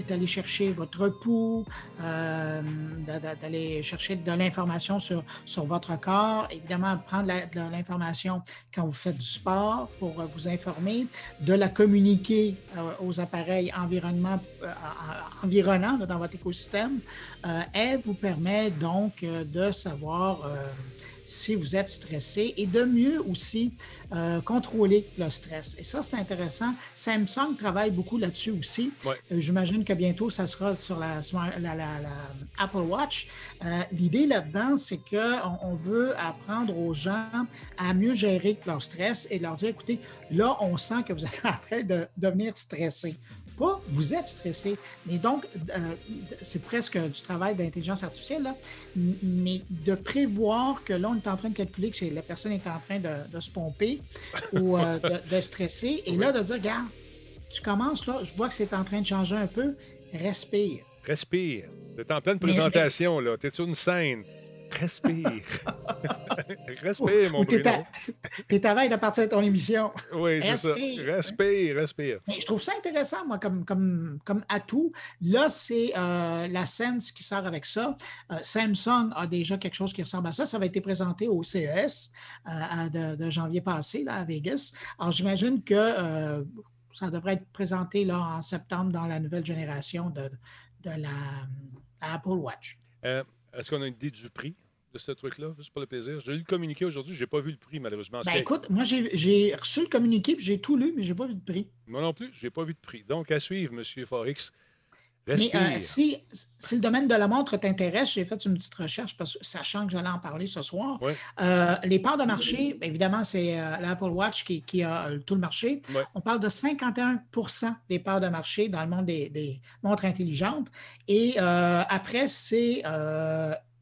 est d'aller chercher votre pouls, euh, d'a- d'a- d'aller chercher de l'information sur, sur votre corps, évidemment prendre de l'information quand vous faites du sport pour vous informer, de la communiquer euh, aux appareils environnement, euh, en- environnants dans votre écosystème. Elle vous permet donc de savoir si vous êtes stressé et de mieux aussi euh, contrôler le stress. Et ça, c'est intéressant. Samsung travaille beaucoup là-dessus aussi. Ouais. Euh, J'imagine que bientôt, ça sera sur la, sur la- la- la Apple Watch. Euh, L'idée là-dedans, c'est qu'on on veut apprendre aux gens à mieux gérer leur stress et leur dire, écoutez, là, on sent que vous êtes en train de devenir stressé. Pas vous êtes stressé, mais donc, euh, c'est presque du travail d'intelligence artificielle, là, mais de prévoir que là, on est en train de calculer que la personne est en train de, de se pomper ou euh, de, de stresser, et là, de dire, regarde, tu commences là, je vois que c'est en train de changer un peu, respire. Respire. T'es en pleine présentation, là. T'es sur une scène. Respire. Respire, mon t'es Bruno. à, t'es à veille de partir de ton émission. Oui, c'est ça. Respire. Respire. Mais je trouve ça intéressant, moi, comme, comme, comme atout. Là, c'est euh, la Sense qui sort avec ça. Euh, Samsung a déjà quelque chose qui ressemble à ça. Ça va été présenté au CES euh, à- de, de janvier passé, là, à Vegas. Alors, j'imagine que ça devrait être présenté là, en septembre dans la nouvelle génération de, de la, la Apple Watch. Est-ce qu'on a une idée du prix de ce truc-là, juste pour le plaisir? J'ai lu le communiqué aujourd'hui, je n'ai pas vu le prix, malheureusement. Ben, écoute, moi, j'ai j'ai reçu le communiqué, puis j'ai tout lu, mais je n'ai pas vu de prix. Moi non plus, je n'ai pas vu de prix. Donc, à suivre, M. Forex. Mais euh, si, si le domaine de la montre t'intéresse, j'ai fait une petite recherche, parce sachant que j'allais en parler ce soir. Ouais. Euh, les parts de marché, évidemment, c'est euh, l'Apple Watch qui, qui a tout le marché. Ouais. On parle de 51% des parts de marché dans le monde des, des montres intelligentes. Et après, c'est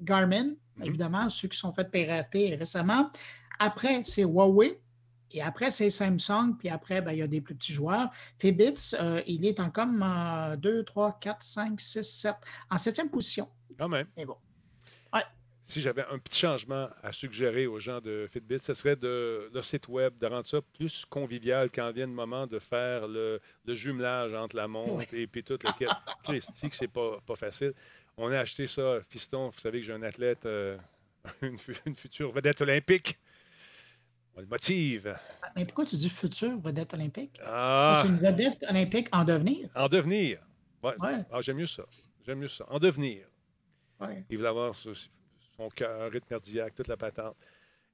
Garmin, Mhm. évidemment, ceux qui sont faits pirater récemment. Après, c'est Huawei. Et après, c'est Samsung. Puis après, ben, il y a des plus petits joueurs. Fitbit, euh, il est en comme 2, 3, 4, 5, 6, 7, en septième position. Quand même. Mais bon. Si j'avais un petit changement à suggérer aux gens de Fitbit, ce serait de leur site web, de rendre ça plus convivial quand vient le moment de faire le, le jumelage entre la montre Ouais. et puis toute la quête. C'est pas, pas facile. On a acheté ça, fiston. Vous savez que j'ai un athlète, euh, une future vedette olympique. On le motive. Mais pourquoi tu dis futur vedette olympique? Ah, C'est une vedette olympique en devenir. en devenir. Ouais. Ouais. Ah, j'aime mieux ça. J'aime mieux ça. En devenir. Ouais. Il voulait avoir son cœur, rythme cardiaque, toute la patente.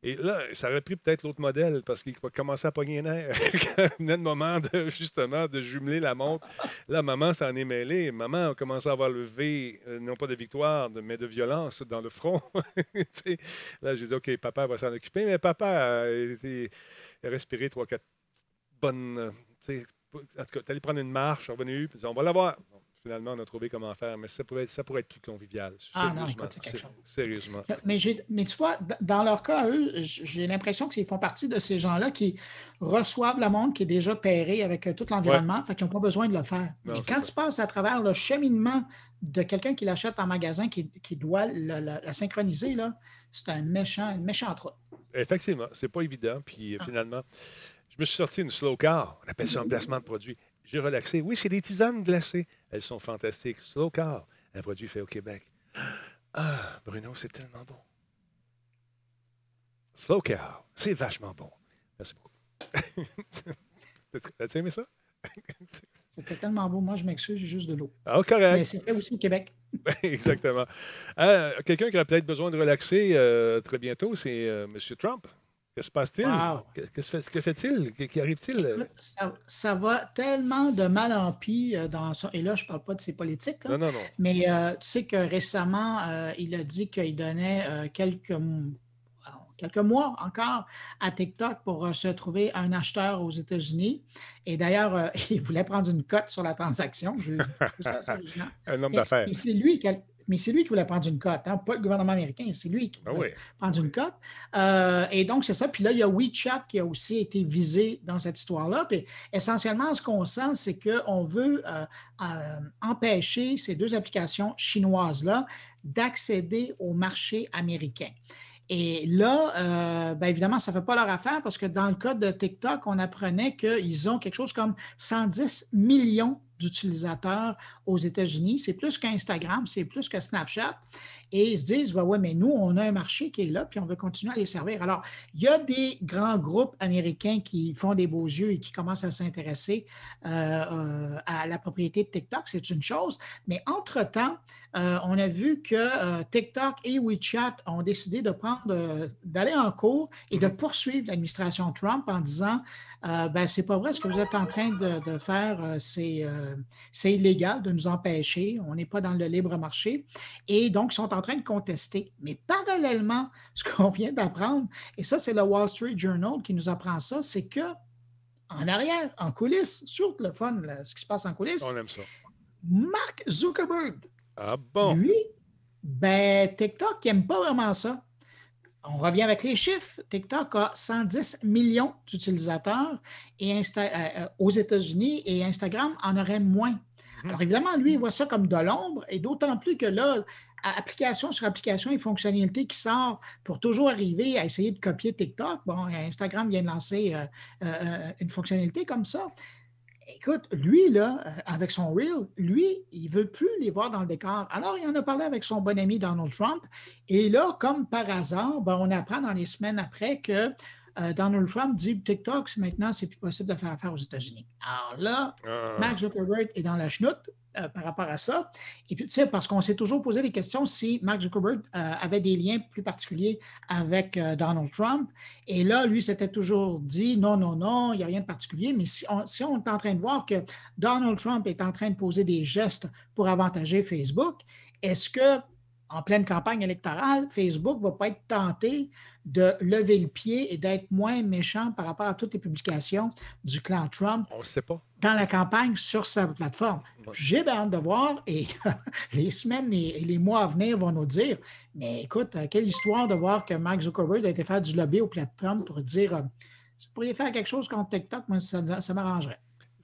Et là, ça aurait pris peut-être l'autre modèle parce qu'il commencer à pogner les nerfs. Quand venait le moment, de, justement, de jumeler la montre. Là, maman s'en est mêlée. Maman a commencé à avoir le V, euh, non pas de victoire, mais de violence dans le front. Là, j'ai dit, OK, papa va s'en occuper. Mais papa a, été, a respiré trois, quatre bonnes. euh, en tout cas, t'allais prendre une marche, revenu, on va l'avoir. Finalement, on a trouvé comment faire, mais ça pourrait être, ça pourrait être plus convivial. Ah non, Sérieusement, écoute, c'est quelque chose. Sérieusement. Mais, tu vois, dans leur cas, eux, j'ai l'impression qu'ils font partie de ces gens-là qui reçoivent la montre qui est déjà pairée avec euh, tout l'environnement, fait qu'ils n'ont pas besoin de le faire. Non, Et quand ça. tu passes à travers le cheminement de quelqu'un qui l'achète en magasin, qui, qui doit la, la- la synchroniser, là, c'est un méchant, une méchante route. Effectivement, c'est pas évident. Puis euh, finalement, je me suis sorti une slow car. On appelle ça un placement de produit. J'ai relaxé. Oui, c'est des tisanes glacées. Elles sont fantastiques. Slow car, un produit fait au Québec. Ah, Bruno, c'est tellement bon. Slow car, c'est vachement bon. Merci beaucoup. T'as aimé ça? C'était tellement beau. Moi, je m'excuse, j'ai juste de l'eau. Ah, Mais correct. c'est fait aussi au Québec. Exactement. Euh, Quelqu'un qui a peut-être besoin de relaxer euh, très bientôt, c'est euh, M. Trump. Que se passe-t-il? Wow. Que, que se fait- que fait-il? Qu'y arrive-t-il? Ça, ça va tellement de mal en pis euh, dans ça. Et là, je ne parle pas de ses politiques. là. Non, non, non. Mais euh, tu sais que récemment, euh, il a dit qu'il donnait euh, quelques, quelques mois encore à TikTok pour euh, se trouver un acheteur aux États-Unis. Et d'ailleurs, euh, il voulait prendre une cote sur la transaction. Ça. Un homme d'affaires. C'est lui qui a- mais c'est lui qui voulait prendre une cote, hein, pas le gouvernement américain, c'est lui qui Ah voulait oui. prendre une cote. Euh, et donc, c'est ça. Puis là, il y a WeChat qui a aussi été visé dans cette histoire-là. Puis essentiellement, ce qu'on sent, c'est qu'on veut euh, euh, empêcher ces deux applications chinoises-là d'accéder au marché américain. Et là, euh, ben évidemment, ça ne fait pas leur affaire parce que dans le cas de TikTok, on apprenait qu'ils ont quelque chose comme 110 millions d'utilisateurs aux États-Unis. C'est plus qu'Instagram, c'est plus que Snapchat. Et ils se disent, ouais, ouais, mais nous, on a un marché qui est là, puis on veut continuer à les servir. Alors, il y a des grands groupes américains qui font des beaux yeux et qui commencent à s'intéresser euh, euh, à la propriété de TikTok, c'est une chose. Mais entre-temps, euh, on a vu que euh, TikTok et WeChat ont décidé de prendre, euh, d'aller en cours et de poursuivre l'administration Trump en disant ben, c'est pas vrai ce que vous êtes en train de, de faire, c'est c'est illégal de nous empêcher, on n'est pas dans le libre marché. Et donc, ils sont en train de contester. Mais parallèlement, ce qu'on vient d'apprendre, et ça, c'est le Wall Street Journal qui nous apprend ça, c'est que en arrière, en coulisses, surtout le fun, là, ce qui se passe en coulisses, On aime ça. Mark Zuckerberg Ah bon? lui, ben, TikTok, il n'aime pas vraiment ça. On revient avec les chiffres. TikTok a 110 millions d'utilisateurs et Insta- euh, euh, aux États-Unis et Instagram en aurait moins. Alors évidemment, lui, il voit ça comme de l'ombre et d'autant plus que là, application sur application et fonctionnalités qui sortent pour toujours arriver à essayer de copier TikTok. Bon, Instagram vient de lancer euh, euh, une fonctionnalité comme ça. Écoute, lui, là, euh, avec son Reel, lui, il ne veut plus les voir dans le décor. Alors, il en a parlé avec son bon ami Donald Trump. Et là, comme par hasard, ben, on apprend dans les semaines après que euh, Donald Trump dit TikTok, maintenant, c'est plus possible de faire affaire aux États-Unis. Alors là, Ah. Mark Zuckerberg est dans la chenoute euh, par rapport à ça. Et puis, tu sais, parce qu'on s'est toujours posé des questions si Mark Zuckerberg euh, avait des liens plus particuliers avec euh, Donald Trump. Et là, lui s'était toujours dit non, non, non, il n'y a rien de particulier. Mais si on, est en train de voir que Donald Trump est en train de poser des gestes pour avantager Facebook, est-ce que en pleine campagne électorale, Facebook ne va pas être tenté de lever le pied et d'être moins méchant par rapport à toutes les publications du clan Trump On ne sait pas. dans la campagne sur sa plateforme. J'ai bien hâte de voir et les semaines et les mois à venir vont nous dire. Mais écoute, euh, quelle histoire de voir que Mark Zuckerberg a été faire du lobby au plateforme pour dire euh, si vous pourriez faire quelque chose contre TikTok, moi, ça, ça m'arrangerait.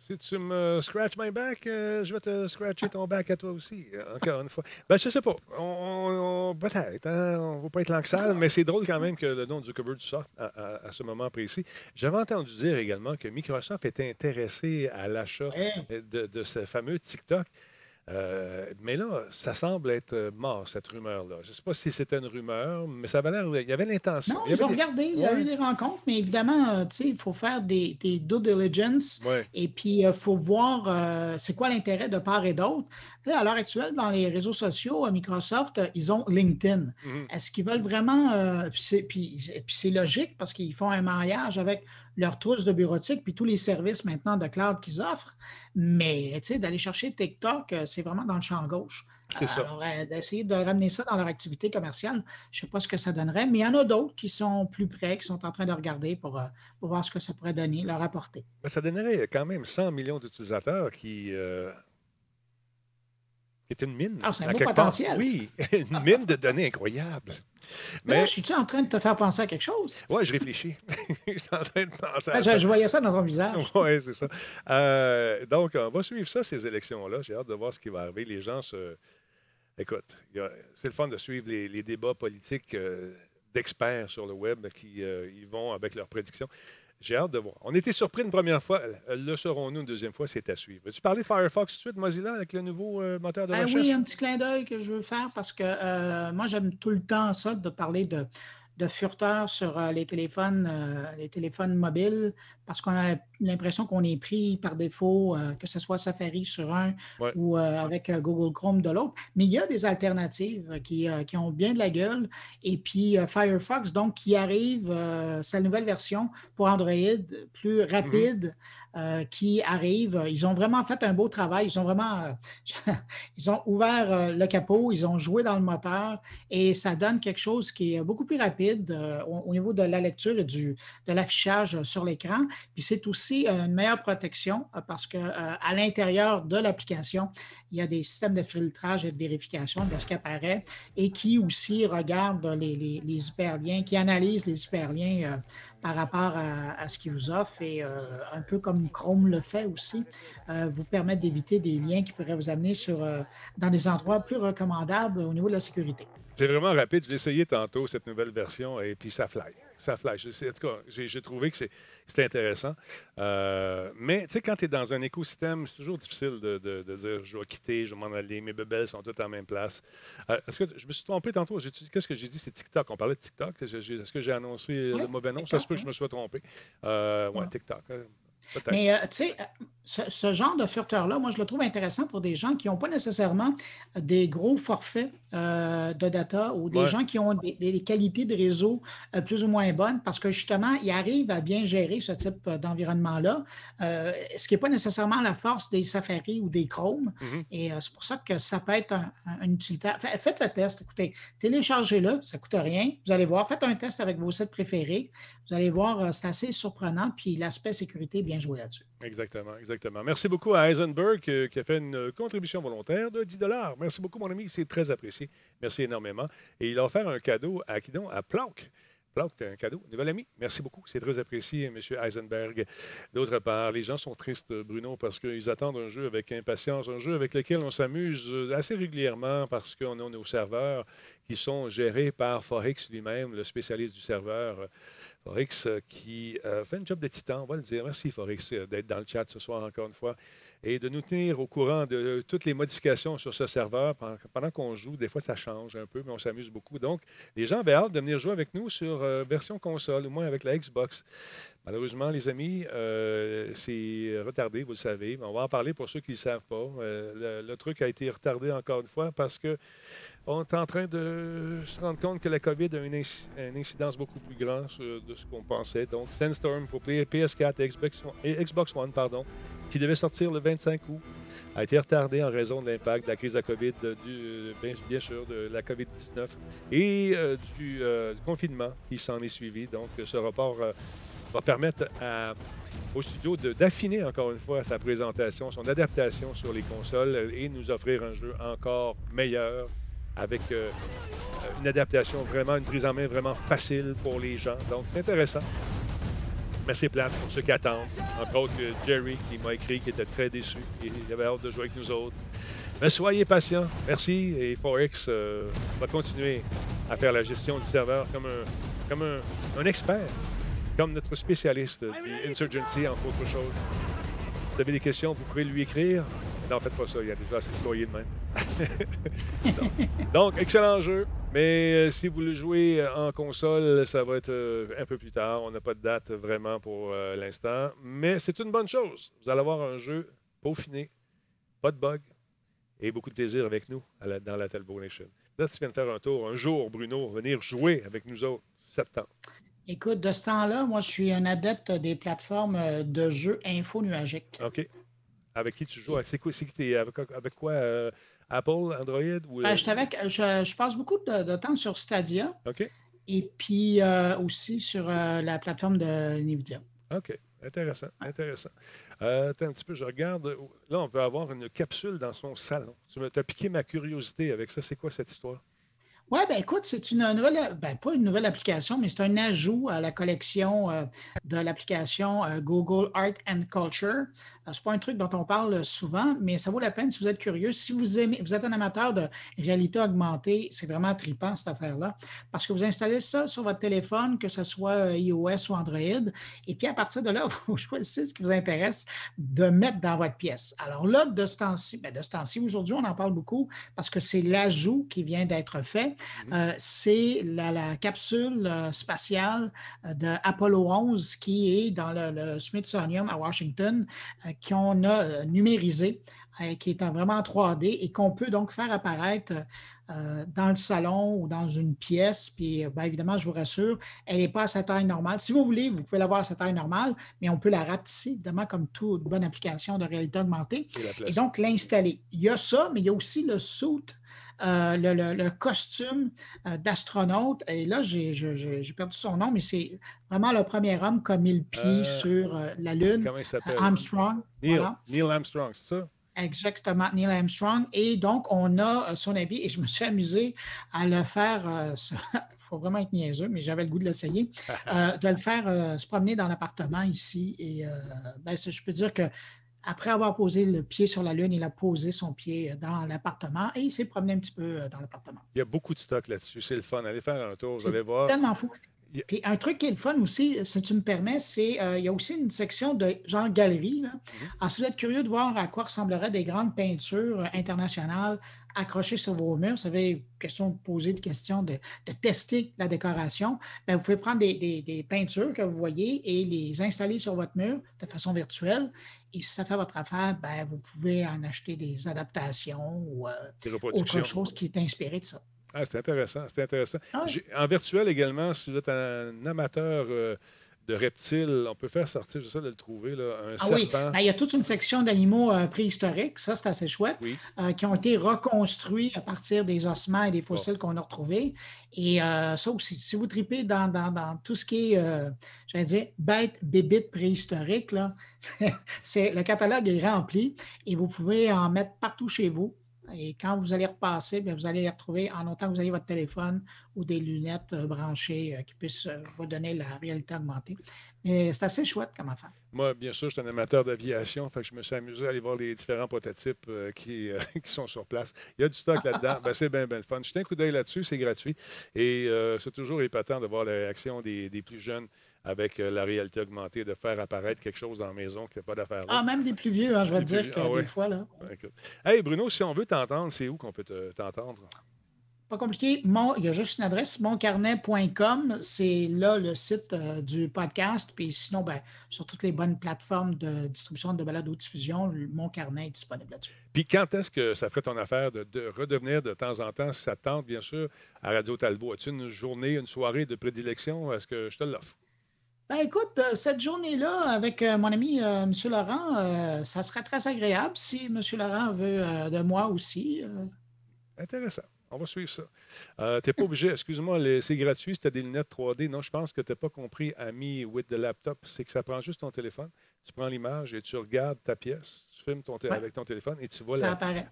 Si tu me scratch my back, euh, je vais te scratcher ton back à toi aussi, euh, encore une fois. Ben, je sais pas. On, on- on- Peut-être. Hein? On ne va pas être langue mais c'est drôle quand même que le nom de Zuckerberg sorte à, à- à ce moment précis. J'avais entendu dire également que Microsoft était intéressé à l'achat Ouais. de, de ce fameux TikTok. Euh, mais là, ça semble être euh, mort, cette rumeur-là. Je ne sais pas si c'était une rumeur, mais ça avait l'air. Il y avait l'intention. Non, Il y ils ont des- regardé, il y a Ouais. eu des rencontres, mais évidemment, euh, il faut faire des, des due diligence Ouais. et puis il faut voir c'est quoi l'intérêt de part et d'autre. À l'heure actuelle, dans les réseaux sociaux, à Microsoft, ils ont LinkedIn. Mhm. Est-ce qu'ils veulent vraiment. puis c'est logique parce qu'ils font un mariage avec leur trousse de bureautique puis tous les services maintenant de cloud qu'ils offrent. Mais d'aller chercher TikTok, euh, c'est vraiment dans le champ gauche. C'est ça. Alors, euh, d'essayer de ramener ça dans leur activité commerciale, je ne sais pas ce que ça donnerait, mais il y en a d'autres qui sont plus près, qui sont en train de regarder pour, euh, pour voir ce que ça pourrait donner, leur apporter. Ben, ça donnerait quand même 100 millions d'utilisateurs qui. euh, qui est une mine. Ah, c'est un beau part. potentiel. Oui, une mine de données incroyable. Mais là, je suis-tu en train de te faire penser à quelque chose? ouais, je réfléchis. je suis en train de penser à Ben, ça. je, voyais ça dans ton visage. Oui, c'est ça. Euh, donc, on va suivre ça, ces élections-là. J'ai hâte de voir ce qui va arriver. Les gens se. Écoute, c'est le fun de suivre les, les débats politiques euh, d'experts sur le web qui euh, y vont avec leurs prédictions. J'ai hâte de voir. On était surpris une première fois. Euh, Le serons-nous une deuxième fois? C'est à suivre. Veux-tu parler de Firefox tout de suite, Mozilla, avec le nouveau euh, moteur de Ben recherche? oui, un petit clin d'œil que je veux faire parce que euh, moi, j'aime tout le temps ça de parler de, de furteurs sur euh, les téléphones, les téléphones mobiles parce qu'on a l'impression qu'on est pris par défaut, euh, que ce soit Safari sur un Ouais. ou euh, avec euh, Google Chrome de l'autre. Mais il y a des alternatives qui, qui ont bien de la gueule. Et puis Firefox, donc, qui arrive, sa nouvelle version pour Android, plus rapide, euh, qui arrive. Ils ont vraiment fait un beau travail. Ils ont vraiment ils ont ouvert le capot, ils ont joué dans le moteur et ça donne quelque chose qui est beaucoup plus rapide au, au niveau de la lecture et du, de l'affichage sur l'écran. Puis c'est aussi euh, une meilleure protection euh, parce que euh, l'intérieur de l'application, il y a des systèmes de filtrage et de vérification de ce qui apparaît et qui aussi regardent les, hyperliens, qui analysent les hyperliens par rapport à, ce qu'ils vous offrent et un peu comme Chrome le fait aussi, vous permettre d'éviter des liens qui pourraient vous amener sur, dans des endroits plus recommandables au niveau de la sécurité. C'est vraiment rapide. Je l'ai essayé tantôt, cette nouvelle version, et puis ça fly. Ça fly. Je sais- en tout cas, j'ai trouvé que c'était intéressant. Euh, mais tu sais, quand tu es dans un écosystème, c'est toujours difficile de, de- de dire je vais quitter, je vais m'en aller, mes bébelles sont toutes en même place. Euh, Est-ce que je me suis trompé tantôt? Qu'est-ce que j'ai dit? C'est TikTok. On parlait de TikTok. Est-ce que j'ai- annoncé le Oui, mauvais nom? Ça se peut que je me sois trompé. Euh, Ouais. TikTok. Mais euh, tu sais, ce, ce genre de furteur-là, moi, je le trouve intéressant pour des gens qui n'ont pas nécessairement des gros forfaits euh, de data ou des Ouais. gens qui ont des, des qualités de réseau euh, plus ou moins bonnes parce que justement, ils arrivent à bien gérer ce type d'environnement-là, ce qui n'est pas nécessairement la force des Safari ou des Chrome. Mhm. Et c'est pour ça que ça peut être un, un- un utilitaire. Fa- Faites le test. Écoutez, téléchargez-le, ça ne coûte rien. Vous allez voir. Faites un test avec vos sites préférés. Vous allez voir, euh, c'est assez surprenant. Puis l'aspect sécurité est bien joué là-dessus. Exactement, exactement. Merci beaucoup à Heisenberg euh, qui a fait une contribution volontaire de 10 Merci beaucoup, mon ami. C'est très apprécié. Merci énormément. Et il a offert un cadeau à qui donc? À Planck. Planck, un cadeau. Nouvel ami. Merci beaucoup. C'est très apprécié, M. Heisenberg. D'autre part, les gens sont tristes, Bruno, parce qu'ils attendent un jeu avec impatience, un jeu avec lequel on s'amuse euh, assez régulièrement parce qu'on a nos serveurs qui sont gérés par Forex lui-même, le spécialiste du serveur. Forex euh, qui euh, fait un job de titan, on va le dire. Merci Forex euh, d'être dans le chat ce soir encore une fois et de nous tenir au courant de euh, toutes les modifications sur ce serveur pendant, qu'on joue. Des fois, ça change un peu, mais on s'amuse beaucoup. Donc, les gens avaient hâte de venir jouer avec nous sur euh, version console, au moins avec la Xbox. Malheureusement, les amis, euh, c'est retardé, vous le savez. On va en parler pour ceux qui ne le savent pas. Le, truc a été retardé encore une fois parce que on est en train de se rendre compte que la COVID a une, une incidence beaucoup plus grande de ce qu'on pensait. Donc, Sandstorm pour Play- PS4 et Xbox, One- et Xbox One, pardon, qui devait sortir le 25 août, a été retardé en raison de l'impact de la crise de la COVID, du, euh, bien, sûr, de la COVID-19 et euh, du, euh, confinement qui s'en est suivi. Donc, ce report euh, va permettre au studio d'affiner encore une fois sa présentation, son adaptation sur les consoles euh, et nous offrir un jeu encore meilleur avec euh, euh, une adaptation vraiment, une prise en main vraiment facile pour les gens. Donc, c'est intéressant. Mais c'est pour ceux qui attendent. Entre autres, Jerry qui m'a écrit qu'il était très déçu. Il avait hâte de jouer avec nous autres. Mais soyez patients. Merci. Et Forex euh, va continuer à faire la gestion du serveur comme un, comme un, un expert, comme notre spécialiste du Insurgency, entre autres choses. Si vous avez des questions, vous pouvez lui écrire. Non, faites pas ça. Il y a déjà assez de courriers de même. Donc, excellent jeu. Mais euh, si vous le jouez en console, ça va être euh, un peu plus tard. On n'a pas de date vraiment pour euh, l'instant. Mais c'est une bonne chose. Vous allez avoir un jeu peaufiné, pas de bugs et beaucoup de plaisir avec nous à la- dans la Talbot Nation. Là, tu viens de faire un tour un jour, Bruno, venir jouer avec nous autres, septembre. Écoute, de ce temps-là, moi, je suis un adepte des plateformes euh, de jeux info-nuagiques. OK. Avec qui tu joues? C'est quoi, c'est qui t'es- avec, avec quoi? euh, Apple, Android? Ou, Ben, je, avec- je- je passe beaucoup de, de temps sur Stadia OK. et puis euh, aussi sur euh, la plateforme de Nvidia. OK. Intéressant, intéressant. Euh, attends un petit peu, je regarde. Là, on peut avoir une capsule dans son salon. Tu as piqué ma curiosité avec ça. C'est quoi cette histoire? Oui, ben écoute, c'est une nouvelle, ben, pas une nouvelle application, mais c'est un ajout à la collection euh, de l'application euh, Google Art and Culture. Euh, c'est pas un truc dont on parle souvent, mais ça vaut la peine si vous êtes curieux. Si vous aimez, vous êtes un amateur de réalité augmentée, c'est vraiment trippant cette affaire-là, parce que vous installez ça sur votre téléphone, que ce soit euh, iOS ou Android, et puis à partir de là, vous choisissez ce qui vous intéresse de mettre dans votre pièce. Alors là, de ce temps-ci, ben, de ce temps-ci, aujourd'hui, on en parle beaucoup parce que c'est l'ajout qui vient d'être fait. Euh, c'est la, la capsule euh, spatiale euh, de Apollo 11 qui est dans le, le Smithsonian à Washington, euh, qu'on a numérisé, euh, qui est en vraiment en 3D et qu'on peut donc faire apparaître dans le salon ou dans une pièce. Puis, ben, évidemment, je vous rassure, elle n'est pas à sa taille normale. Si vous voulez, vous pouvez l'avoir à sa taille normale, mais on peut la rapetisser, évidemment, comme toute bonne application de réalité augmentée. Et. Et donc, l'installer. Il y a ça, mais il y a aussi le suit, euh, le, le- le costume euh, d'astronaute. Et là, j'ai perdu son nom, mais c'est vraiment le premier homme comme il pied Euh, sur la Lune. Comment il s'appelle? Armstrong. Neil, voilà. Neil Armstrong, c'est ça? Exactement, Neil Armstrong. Et donc, on a son habit et je me suis amusé à le faire. Il faut vraiment être niaiseux, mais j'avais le goût de l'essayer. euh, de le faire euh, se promener dans l'appartement ici. Et ben, je peux dire que après avoir posé le pied sur la Lune, il a posé son pied dans l'appartement et il s'est promené un petit peu euh, dans l'appartement. Il y a beaucoup de stock là-dessus. C'est le fun. Allez faire un tour, vous allez voir. tellement fou. Puis un truc qui est le fun aussi, si tu me permets, c'est euh, il y a aussi une section de genre galerie. là. Mm-hmm. Alors, si vous êtes curieux de voir à quoi ressembleraient des grandes peintures euh, internationales accrochées sur vos murs, vous avez question de poser des questions, de, de tester la décoration, ben, vous pouvez prendre des, des- des peintures que vous voyez et les installer sur votre mur de façon virtuelle. Et si ça fait votre affaire, ben, vous pouvez en acheter des adaptations ou euh, autre chose qui est inspiré de ça. Ah, c'est intéressant, c'est intéressant. Ah En virtuel également, si vous êtes un amateur euh, de reptiles, on peut faire sortir, j'essaie de le trouver, là, un Ah oui. Ben, il y a toute une section d'animaux euh, préhistoriques, ça c'est assez chouette, Oui. euh, qui ont été reconstruits à partir des ossements et des fossiles qu'on a retrouvés. Et euh, ça aussi, si vous tripez dans, dans- dans tout ce qui est, j'allais dire, bêtes, bébites préhistoriques, là, le catalogue est rempli et vous pouvez en mettre partout chez vous. Et quand vous allez repasser, bien, vous allez les retrouver en autant que vous avez votre téléphone ou des lunettes euh, branchées euh, qui puissent euh, vous donner la réalité augmentée. Mais c'est assez chouette comme affaire. Moi, bien sûr, je suis un amateur d'aviation, fait que je me suis amusé à aller voir les différents prototypes qui, sont sur place. Il y a du stock là-dedans. Ben, c'est bien, bien fun. Jetez un coup d'œil là-dessus, c'est gratuit. Et c'est toujours épatant de voir la réaction des plus jeunes avec euh, la réalité augmentée, de faire apparaître quelque chose dans la maison qui n'a pas d'affaire là. Ah, même des plus vieux, hein, je vais te dire vieux, que ah ouais. des fois, là, Écoute. Hey Bruno, si on veut t'entendre, c'est où qu'on peut te- t'entendre? pas compliqué. Mon, il y a juste une adresse, moncarnet.com. C'est là le site euh, du podcast. Puis sinon, ben, sur toutes les bonnes plateformes de distribution de balade ou diffusion, mon carnet est disponible là-dessus. Puis quand est-ce que ça ferait ton affaire de, de redevenir de temps en temps, si ça te tente, bien sûr, à Radio Talbot? As-tu une journée, une soirée de prédilection? Est-ce que je te l'offre? Ben, écoute, euh, cette journée-là, avec euh, mon ami euh, M. Laurent, ça serait très agréable si M. Laurent veut de moi aussi. Intéressant. On va suivre ça. Tu n'es pas obligé, excuse-moi, c'est gratuit si tu as des lunettes 3D. Non, je pense que tu n'as pas compris, ami with the laptop. C'est que ça prend juste ton téléphone. Tu prends l'image et tu regardes ta pièce. Tu filmes ton Ouais. avec ton téléphone et tu vois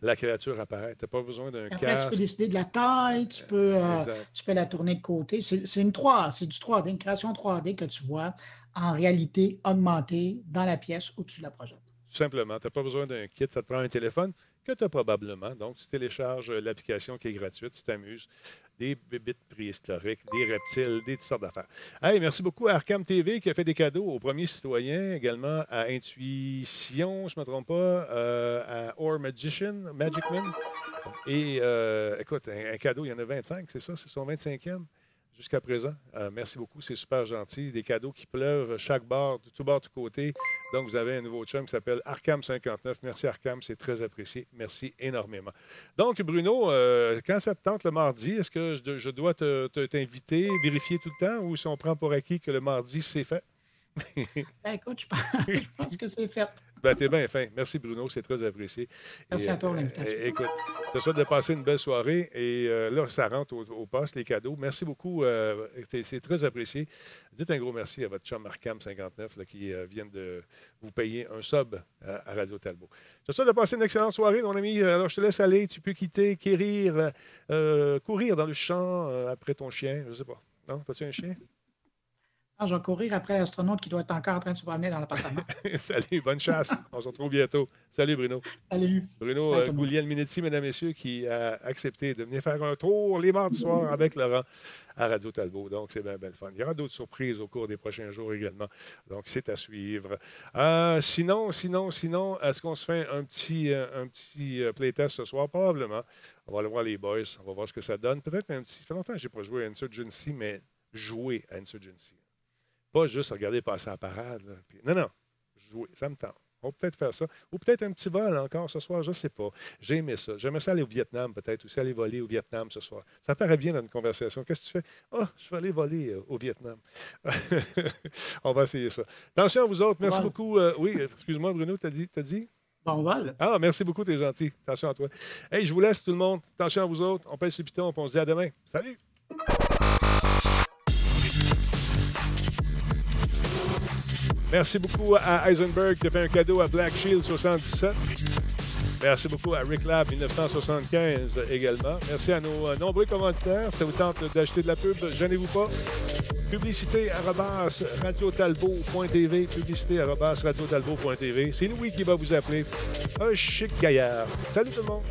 la, créature apparaître. Tu n'as pas besoin d'un Après, tu casque. peux décider de la taille, tu peux, euh, tu peux la tourner de côté. C'est c'est une 3, c'est du 3D, une création 3D que tu vois en réalité augmentée dans la pièce où tu la projettes. Tout simplement. Tu n'as pas besoin d'un kit. Ça te prend un téléphone que tu as probablement. Donc, tu télécharges euh, l'application qui est gratuite. Tu t'amuses. Des bébites préhistoriques, des reptiles, des toutes sortes d'affaires. Hey, merci beaucoup à Arkham TV qui a fait des cadeaux aux premiers citoyens, également à Intuition, je ne me trompe pas, euh, à Or Magician, Magic Man. Et euh, écoute, un, un cadeau, il y en a 25, c'est ça? C'est son 25e jusqu'à présent. Euh, merci beaucoup, c'est super gentil. Des cadeaux qui pleuvent chaque bord, de tout bord, de tout côté. Donc, vous avez un nouveau chum qui s'appelle Arkham59. Merci, Arkham, c'est très apprécié. Merci énormément. Donc, Bruno, euh, quand ça te tente le mardi, est-ce que je, dois te- te- t'inviter, vérifier tout le temps, ou si on prend pour acquis que le mardi, c'est fait? Ben, écoute, je je pense que c'est fait. Ben, t'es bien fin. Merci, Bruno. C'est très apprécié. Merci Et, à toi pour euh, l'invitation. euh, écoute, tu souhaite de passer une belle soirée. Et euh, là, ça rentre au, au poste, les cadeaux. Merci beaucoup. euh, c'est- très apprécié. Dites un gros merci à votre chum Markham 59 là, qui vient de vous payer un sub à, à Radio Talbot. Je te souhaite de passer une excellente soirée, mon ami. Alors, je te laisse aller. Tu peux quitter, quérir, courir dans le champ après ton chien. Je sais pas. Non? T'as-tu un chien? Ah, je vais courir après l'astronaute qui doit être encore en train de se promener dans l'appartement. Salut, bonne chasse. On se retrouve bientôt. Salut, Bruno. Salut. Bruno euh, monde. Guglielminetti, mesdames, messieurs, qui a accepté de venir faire un tour les mardis soirs avec Laurent à Radio Talbot. Donc, c'est bien, bien fun. Il y aura d'autres surprises au cours des prochains jours également. Donc, c'est à suivre. Euh, sinon, sinon, sinon, est-ce qu'on se fait un petit, euh, un petit euh, playtest ce soir? Probablement. On va aller voir les boys. On va voir ce que ça donne. Peut-être un petit... Ça fait longtemps que je n'ai pas joué à Insurgency, mais jouer à Insurgency. Pas juste regarder passer à la parade. là. Puis- non, non. Jouer. Ça me tente. On peut peut-être faire ça. Ou peut-être un petit vol encore ce soir, je ne sais pas. J'ai aimé ça. J'aimerais ça aller au Vietnam, peut-être, aussi aller voler au Vietnam ce soir. Ça paraît bien dans une conversation. Qu'est-ce que tu fais? Ah, je vais aller voler euh, au Vietnam. On va essayer ça. Attention à vous autres. Merci beaucoup. Euh, oui, excuse-moi, Bruno, t'as dit? T'as dit? Bon vol. Ah, merci beaucoup, t'es gentil. Attention à toi. Hey, je vous laisse, tout le monde. Attention à vous autres. On pèse le piton, on se dit à demain. Salut! Merci beaucoup à Heisenberg qui a fait un cadeau à Black Shield 77. Merci beaucoup à Rick Lab 1975 également. Merci à nos euh, nombreux commanditaires. Ça vous tente d'acheter de la pub, gênez-vous pas. Publicité radiotalbo.tv. Publicité radiotalbo.tv. C'est Louis qui va vous appeler. Un chic gaillard. Salut tout le monde.